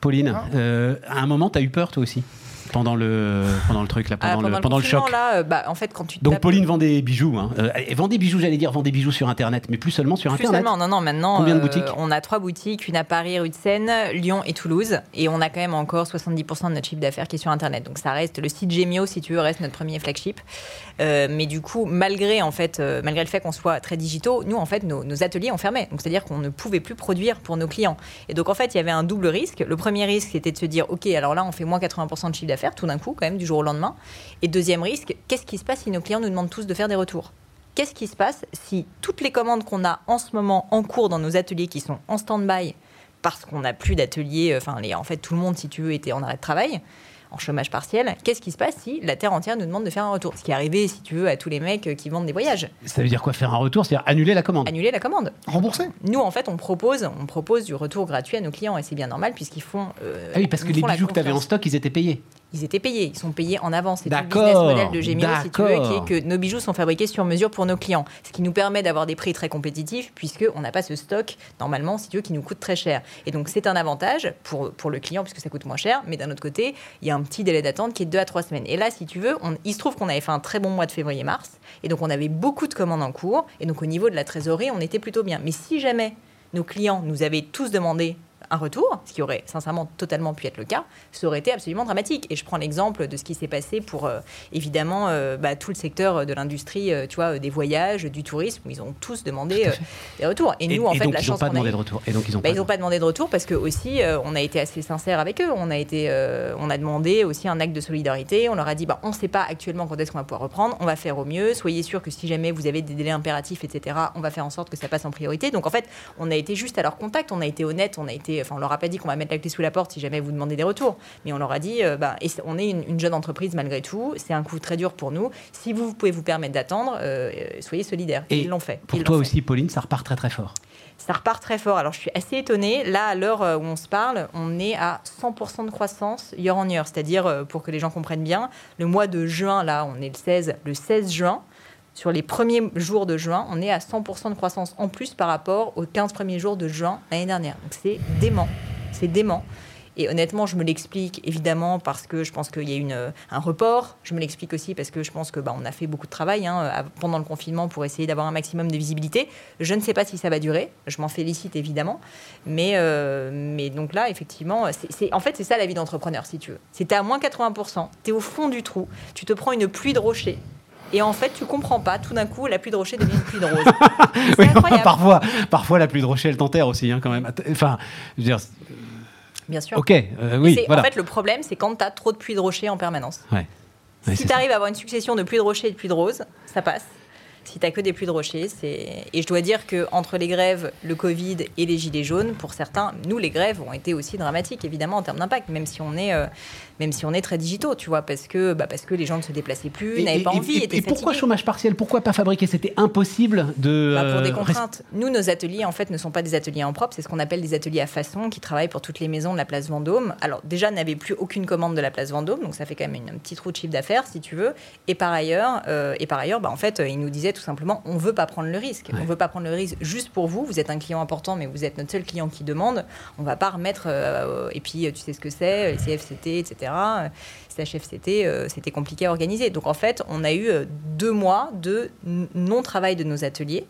Pauline, euh, à un moment, tu eu peur toi aussi? Pendant le, pendant le truc, là, Ah, pendant, le, pendant le confinement, choc. là, euh, bah, en fait, quand tu Donc tapes- Pauline vend des bijoux. Hein. Euh, vend des bijoux, j'allais dire, vend des bijoux sur Internet, mais plus seulement sur Plus Internet. seulement, non, non, maintenant, Combien de euh, boutiques? on a trois boutiques, une à Paris, rue de Seine, Lyon et Toulouse. Et on a quand même encore 70% de notre chiffre d'affaires qui est sur Internet. Donc ça reste le site Gemio, si tu veux, reste notre premier flagship. Mais du coup, malgré, en fait, malgré le fait qu'on soit très digitaux, nous, en fait, nos, nos ateliers ont fermé. Donc c'est-à-dire qu'on ne pouvait plus produire pour nos clients. Et donc, en fait, il y avait un double risque. Le premier risque, c'était de se dire, OK, alors là, on fait moins 80% de chiffre d'affaires, tout d'un coup, quand même, du jour au lendemain. Et deuxième risque, qu'est-ce qui se passe si nos clients nous demandent tous de faire des retours? Qu'est-ce qui se passe si toutes les commandes qu'on a en ce moment en cours dans nos ateliers qui sont en stand-by parce qu'on n'a plus d'ateliers, enfin, en fait, tout le monde, si tu veux, était en arrêt de travail en chômage partiel, qu'est-ce qui se passe si la Terre entière nous demande de faire un retour? Ce qui est arrivé, si tu veux, à tous les mecs qui vendent des voyages. Ça veut dire quoi faire un retour? C'est-à-dire annuler la commande? Annuler la commande. Rembourser Nous, en fait, on propose, on propose du retour gratuit à nos clients et c'est bien normal puisqu'ils font. Euh, ah oui, parce que les bijoux que tu avais en stock, ils étaient payés ils étaient payés, ils sont payés en avance. C'est le business model de Gemini, si tu veux, qui est que nos bijoux sont fabriqués sur mesure pour nos clients. Ce qui nous permet d'avoir des prix très compétitifs, puisqu'on n'a pas ce stock, normalement, si tu veux, qui nous coûte très cher. Et donc, c'est un avantage pour, pour le client, puisque ça coûte moins cher. Mais d'un autre côté, il y a un petit délai d'attente qui est de 2 à 3 semaines. Et là, si tu veux, on, il se trouve qu'on avait fait un très bon mois de février-mars. Et donc, on avait beaucoup de commandes en cours. Et donc, au niveau de la trésorerie, on était plutôt bien. Mais si jamais nos clients nous avaient tous demandé un retour, ce qui aurait sincèrement totalement pu être le cas, ça aurait été absolument dramatique. Et je prends l'exemple de ce qui s'est passé pour euh, évidemment euh, bah, tout le secteur de l'industrie, euh, tu vois, des voyages, du tourisme, où ils ont tous demandé des retours. Et, nous, en fait, la chance. Ils n'ont pas demandé de retour. Et donc ils n'ont bah, pas, pas, demandé de retour parce que aussi, on a été assez sincère avec eux. On a été, on a demandé aussi un acte de solidarité. On leur a dit, bah, on ne sait pas actuellement quand est-ce qu'on va pouvoir reprendre. On va faire au mieux. Soyez sûr que si jamais vous avez des délais impératifs, etc., on va faire en sorte que ça passe en priorité. Donc en fait, on a été juste à leur contact. On a été honnête. On a été, enfin, on leur a pas dit qu'on va mettre la clé sous la porte si jamais vous demandez des retours. Mais on leur a dit, euh, bah, et on est une, jeune entreprise malgré tout, c'est un coup très dur pour nous. Si vous, pouvez vous permettre d'attendre, euh, soyez solidaires. Et ils l'ont fait. Pour toi aussi, Pauline, ça repart très très fort. Ça repart très fort. Alors je suis assez étonnée. Là, à l'heure euh, où on se parle, on est à 100% de croissance year on year. C'est-à-dire, pour que les gens comprennent bien, le mois de juin, là, on est le 16, le 16 juin sur les premiers jours de juin, on est à 100% de croissance en plus par rapport aux 15 premiers jours de juin l'année dernière. Donc c'est dément. C'est dément. Et honnêtement, je me l'explique évidemment parce que je pense qu'il y a une, un report. Je me l'explique aussi parce que je pense que bah, on a fait beaucoup de travail hein, pendant le confinement pour essayer d'avoir un maximum de visibilité. Je ne sais pas si ça va durer. Je m'en félicite évidemment. Mais, euh, mais donc là, effectivement, c'est, en fait, c'est ça la vie d'entrepreneur, si tu veux. C'est à moins 80%, tu es au fond du trou, tu te prends une pluie de rochers et en fait, tu comprends pas. Tout d'un coup, la pluie de rocher devient une pluie de rose. oui, parfois, parfois, la pluie de rocher, elle t'enterre aussi, hein, quand même. Enfin, je veux dire. Bien sûr. Ok, euh, oui. En fait, le problème, c'est quand tu as trop de pluie de rocher en permanence. Ouais. si tu arrives à avoir une succession de pluie de rocher et de pluie de rose, ça passe. Si tu n'as que des pluies de rocher, c'est. Et je dois dire qu'entre les grèves, le Covid et les gilets jaunes, pour certains, nous, les grèves ont été aussi dramatiques, évidemment, en termes d'impact, même si on est. Euh, même si on est très digitaux, tu vois, parce que, bah, parce que les gens ne se déplaçaient plus, n'avaient pas envie. Et, et pourquoi chômage partiel? Pourquoi pas fabriquer? C'était impossible de. Bah, pour des euh, contraintes. Nous, nos ateliers, en fait, ne sont pas des ateliers en propre, c'est ce qu'on appelle des ateliers à façon qui travaillent pour toutes les maisons de la place Vendôme. Alors, déjà, n'avait plus aucune commande de la place Vendôme, donc ça fait quand même une, un petit trou de chiffre d'affaires, si tu veux. Et par ailleurs, euh, et par ailleurs bah, en fait, ils nous disaient tout simplement on veut pas prendre le risque. On veut pas prendre le risque juste pour vous. Vous êtes un client important, mais vous êtes notre seul client qui demande. On va pas remettre. Euh, et puis, tu sais ce que c'est, les CFCT, etc c'était euh, c'était compliqué à organiser. Donc en fait, on a eu euh, deux mois de non-travail de nos ateliers.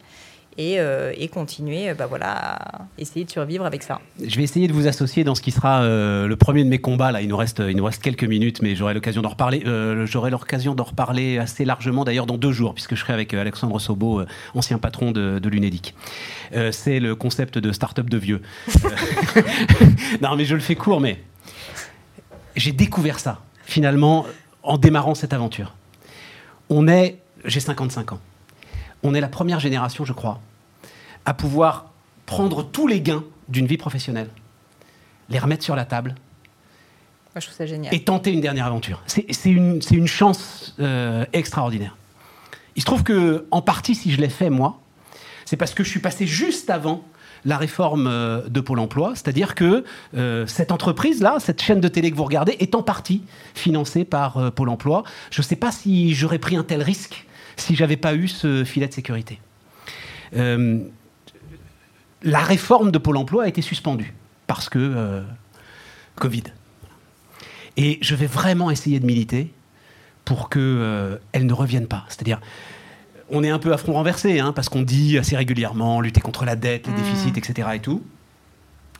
Et, euh, continuer bah voilà, à essayer de survivre avec ça. Je vais essayer de vous associer dans ce qui sera le premier de mes combats. Là, il nous reste, il nous reste quelques minutes, mais j'aurai l'occasion d'en reparler. j'aurai l'occasion d'en reparler assez largement, d'ailleurs, dans deux jours, puisque je serai avec Alexandre Sobo, ancien patron de, de l'UNEDIC. c'est le concept de start-up de vieux. non, mais je le fais court, mais j'ai découvert ça finalement, en démarrant cette aventure. On est, j'ai 55 ans, on est la première génération, je crois, à pouvoir prendre tous les gains d'une vie professionnelle, les remettre sur la table. je trouve ça génial. Et tenter une dernière aventure. C'est une, une, chance euh, extraordinaire. Il se trouve que, en partie, si je l'ai fait moi, c'est parce que je suis passé juste avant la réforme euh, de Pôle emploi, c'est-à-dire que euh, cette entreprise-là, cette chaîne de télé que vous regardez, est en partie financée par euh, Pôle emploi. Je ne sais pas si j'aurais pris un tel risque si j'avais pas eu ce filet de sécurité. la réforme de Pôle emploi a été suspendue parce que Covid. Et je vais vraiment essayer de militer pour qu'elle ne revienne pas. C'est-à-dire, on est un peu à front renversé, hein, parce qu'on dit assez régulièrement lutter contre la dette, les mm. déficits, etc. et tout.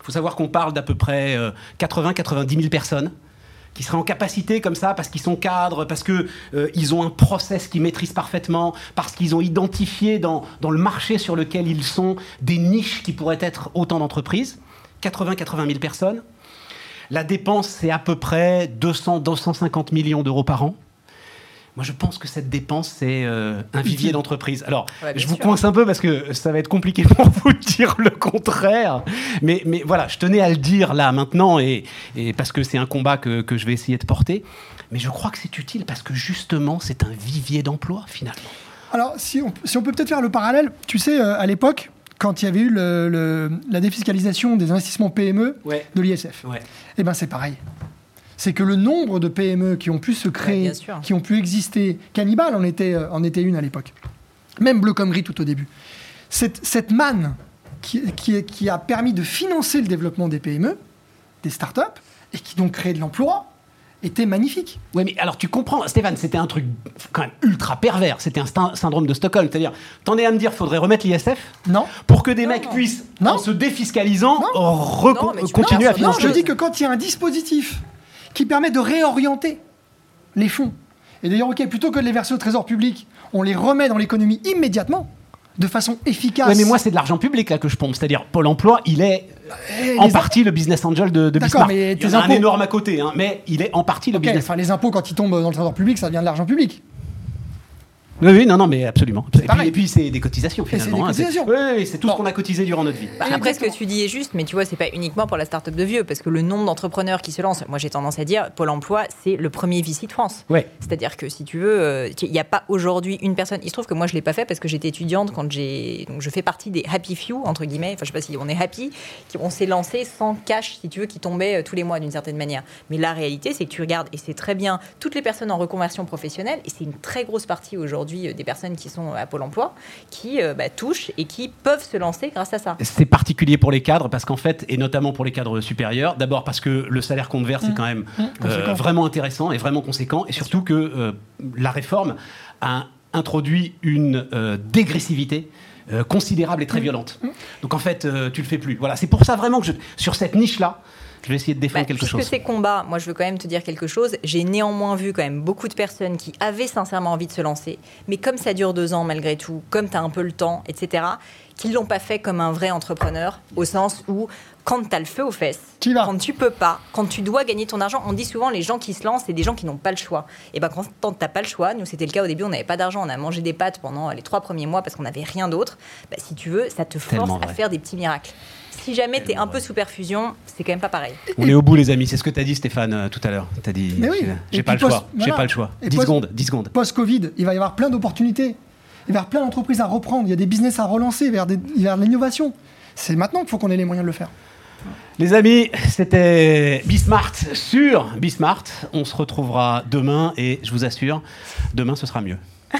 Il faut savoir qu'on parle d'à peu près 80-90 000 personnes qui seraient en capacité comme ça parce qu'ils sont cadres, parce qu'ils euh, ont un process qu'ils maîtrisent parfaitement, parce qu'ils ont identifié dans, dans, le marché sur lequel ils sont des niches qui pourraient être autant d'entreprises. 80-80 000 personnes. La dépense, c'est à peu près 200-250 millions d'euros par an. Moi, je pense que cette dépense, c'est euh, un vivier d'entreprise. Alors, Ouais, je vous sûr. coince un peu parce que ça va être compliqué pour vous de dire le contraire. Mais, mais voilà, je tenais à le dire là, maintenant, et, et parce que c'est un combat que, que je vais essayer de porter. Mais je crois que c'est utile parce que justement, c'est un vivier d'emploi, finalement. Alors, si on, si on peut peut-être faire le parallèle, tu sais, euh, à l'époque, quand il y avait eu le- le- la défiscalisation des investissements PME Ouais. de l'ISF, Ouais. eh ben c'est pareil. C'est que le nombre de PME qui ont pu se créer, bien sûr. qui ont pu exister, Cannibal en était, euh, en était une à l'époque, même Bleu comme Gris tout au début. Cette, cette manne qui, qui, qui a permis de financer le développement des PME, des startups, et qui donc créé de l'emploi, était magnifique. Ouais, mais alors tu comprends, Stéphane, c'était un truc quand même ultra pervers. C'était un syn- syndrome de Stockholm. C'est-à-dire, t'en es à me dire, faudrait remettre l'ISF Non pour que des Non. mecs puissent, Non. en se défiscalisant, Non. Non, continuer à non, financer. Je dis que quand il y a un dispositif qui permet de réorienter les fonds, et d'ailleurs, ok, plutôt que de les verser au trésor public, on les remet dans l'économie immédiatement, de façon efficace. Ouais, mais moi, c'est de l'argent public là que je pompe. C'est-à-dire, Pôle emploi, il est Eh, en partie le business angel de, de Bismarck. mais Il y en a un énorme à côté, hein, mais il est en partie le business. enfin, les impôts, quand ils tombent dans le trésor public, ça devient de l'argent public. Oui, oui, non, non, mais absolument. Et puis, pareil. et puis, c'est des cotisations c'est finalement. des hein, c'est- cotisations. Oui, oui, c'est tout Bon. ce qu'on a cotisé durant notre vie. Bah, après, ce que tu dis est juste, mais tu vois, c'est pas uniquement pour la start-up de vieux, parce que le nombre d'entrepreneurs qui se lancent, moi j'ai tendance à dire, Pôle emploi, c'est le premier VC de France. Ouais. C'est-à-dire que si tu veux, euh, il n'y a pas aujourd'hui une personne. Il se trouve que moi je l'ai pas fait parce que j'étais étudiante quand j'ai. Donc je fais partie des happy few entre guillemets. Enfin je sais pas si on est happy. Qui, on s'est lancé sans cash si tu veux qui tombait euh, tous les mois d'une certaine manière. Mais la réalité c'est que tu regardes et c'est très bien toutes les personnes en reconversion professionnelle et c'est une très grosse partie aujourd'hui euh, des personnes qui sont à Pôle emploi qui euh, bah, touchent et qui peuvent se lancer grâce à ça. C'est particulier pour les cadres parce qu'en fait, et notamment pour les cadres supérieurs, d'abord parce que le salaire qu'on verse est quand même euh, conséquent. vraiment intéressant et vraiment conséquent, et surtout que euh, la réforme a introduit une euh, dégressivité. euh, considérable et très violente. Donc en fait, euh, tu le fais plus. Voilà, c'est pour ça vraiment que je, sur cette niche-là, je vais essayer de défendre Bah, quelque puisque chose. ces combats, moi je veux quand même te dire quelque chose, j'ai néanmoins vu quand même beaucoup de personnes qui avaient sincèrement envie de se lancer, mais comme ça dure deux ans malgré tout, comme tu as un peu le temps, etc., qui l'ont pas fait comme un vrai entrepreneur, au sens où quand tu as le feu aux fesses, Tu quand tu peux pas, quand tu dois gagner ton argent, on dit souvent les gens qui se lancent, c'est des gens qui n'ont pas le choix. Et ben quand t'as pas le choix, nous c'était le cas au début, on n'avait pas d'argent, on a mangé des pâtes pendant les trois premiers mois parce qu'on n'avait rien d'autre. Bah, si tu veux, ça te force Tellement à vrai. faire des petits miracles. Si jamais tu es un peu sous perfusion, c'est quand même pas pareil. On est au bout, les amis. C'est ce que tu as dit, Stéphane, euh, tout à l'heure. Tu as dit Mais oui. j'ai- pas le post- choix. J'ai pas le choix. Et 10 post- secondes, 10 secondes. Post-Covid, il va y avoir plein d'opportunités. Il va y avoir plein d'entreprises à reprendre. Il y a des business à relancer vers, des- vers l'innovation. C'est maintenant qu'il faut qu'on ait les moyens de le faire. Les amis, c'était Bismart sur Bismart. On se retrouvera demain et je vous assure, demain ce sera mieux.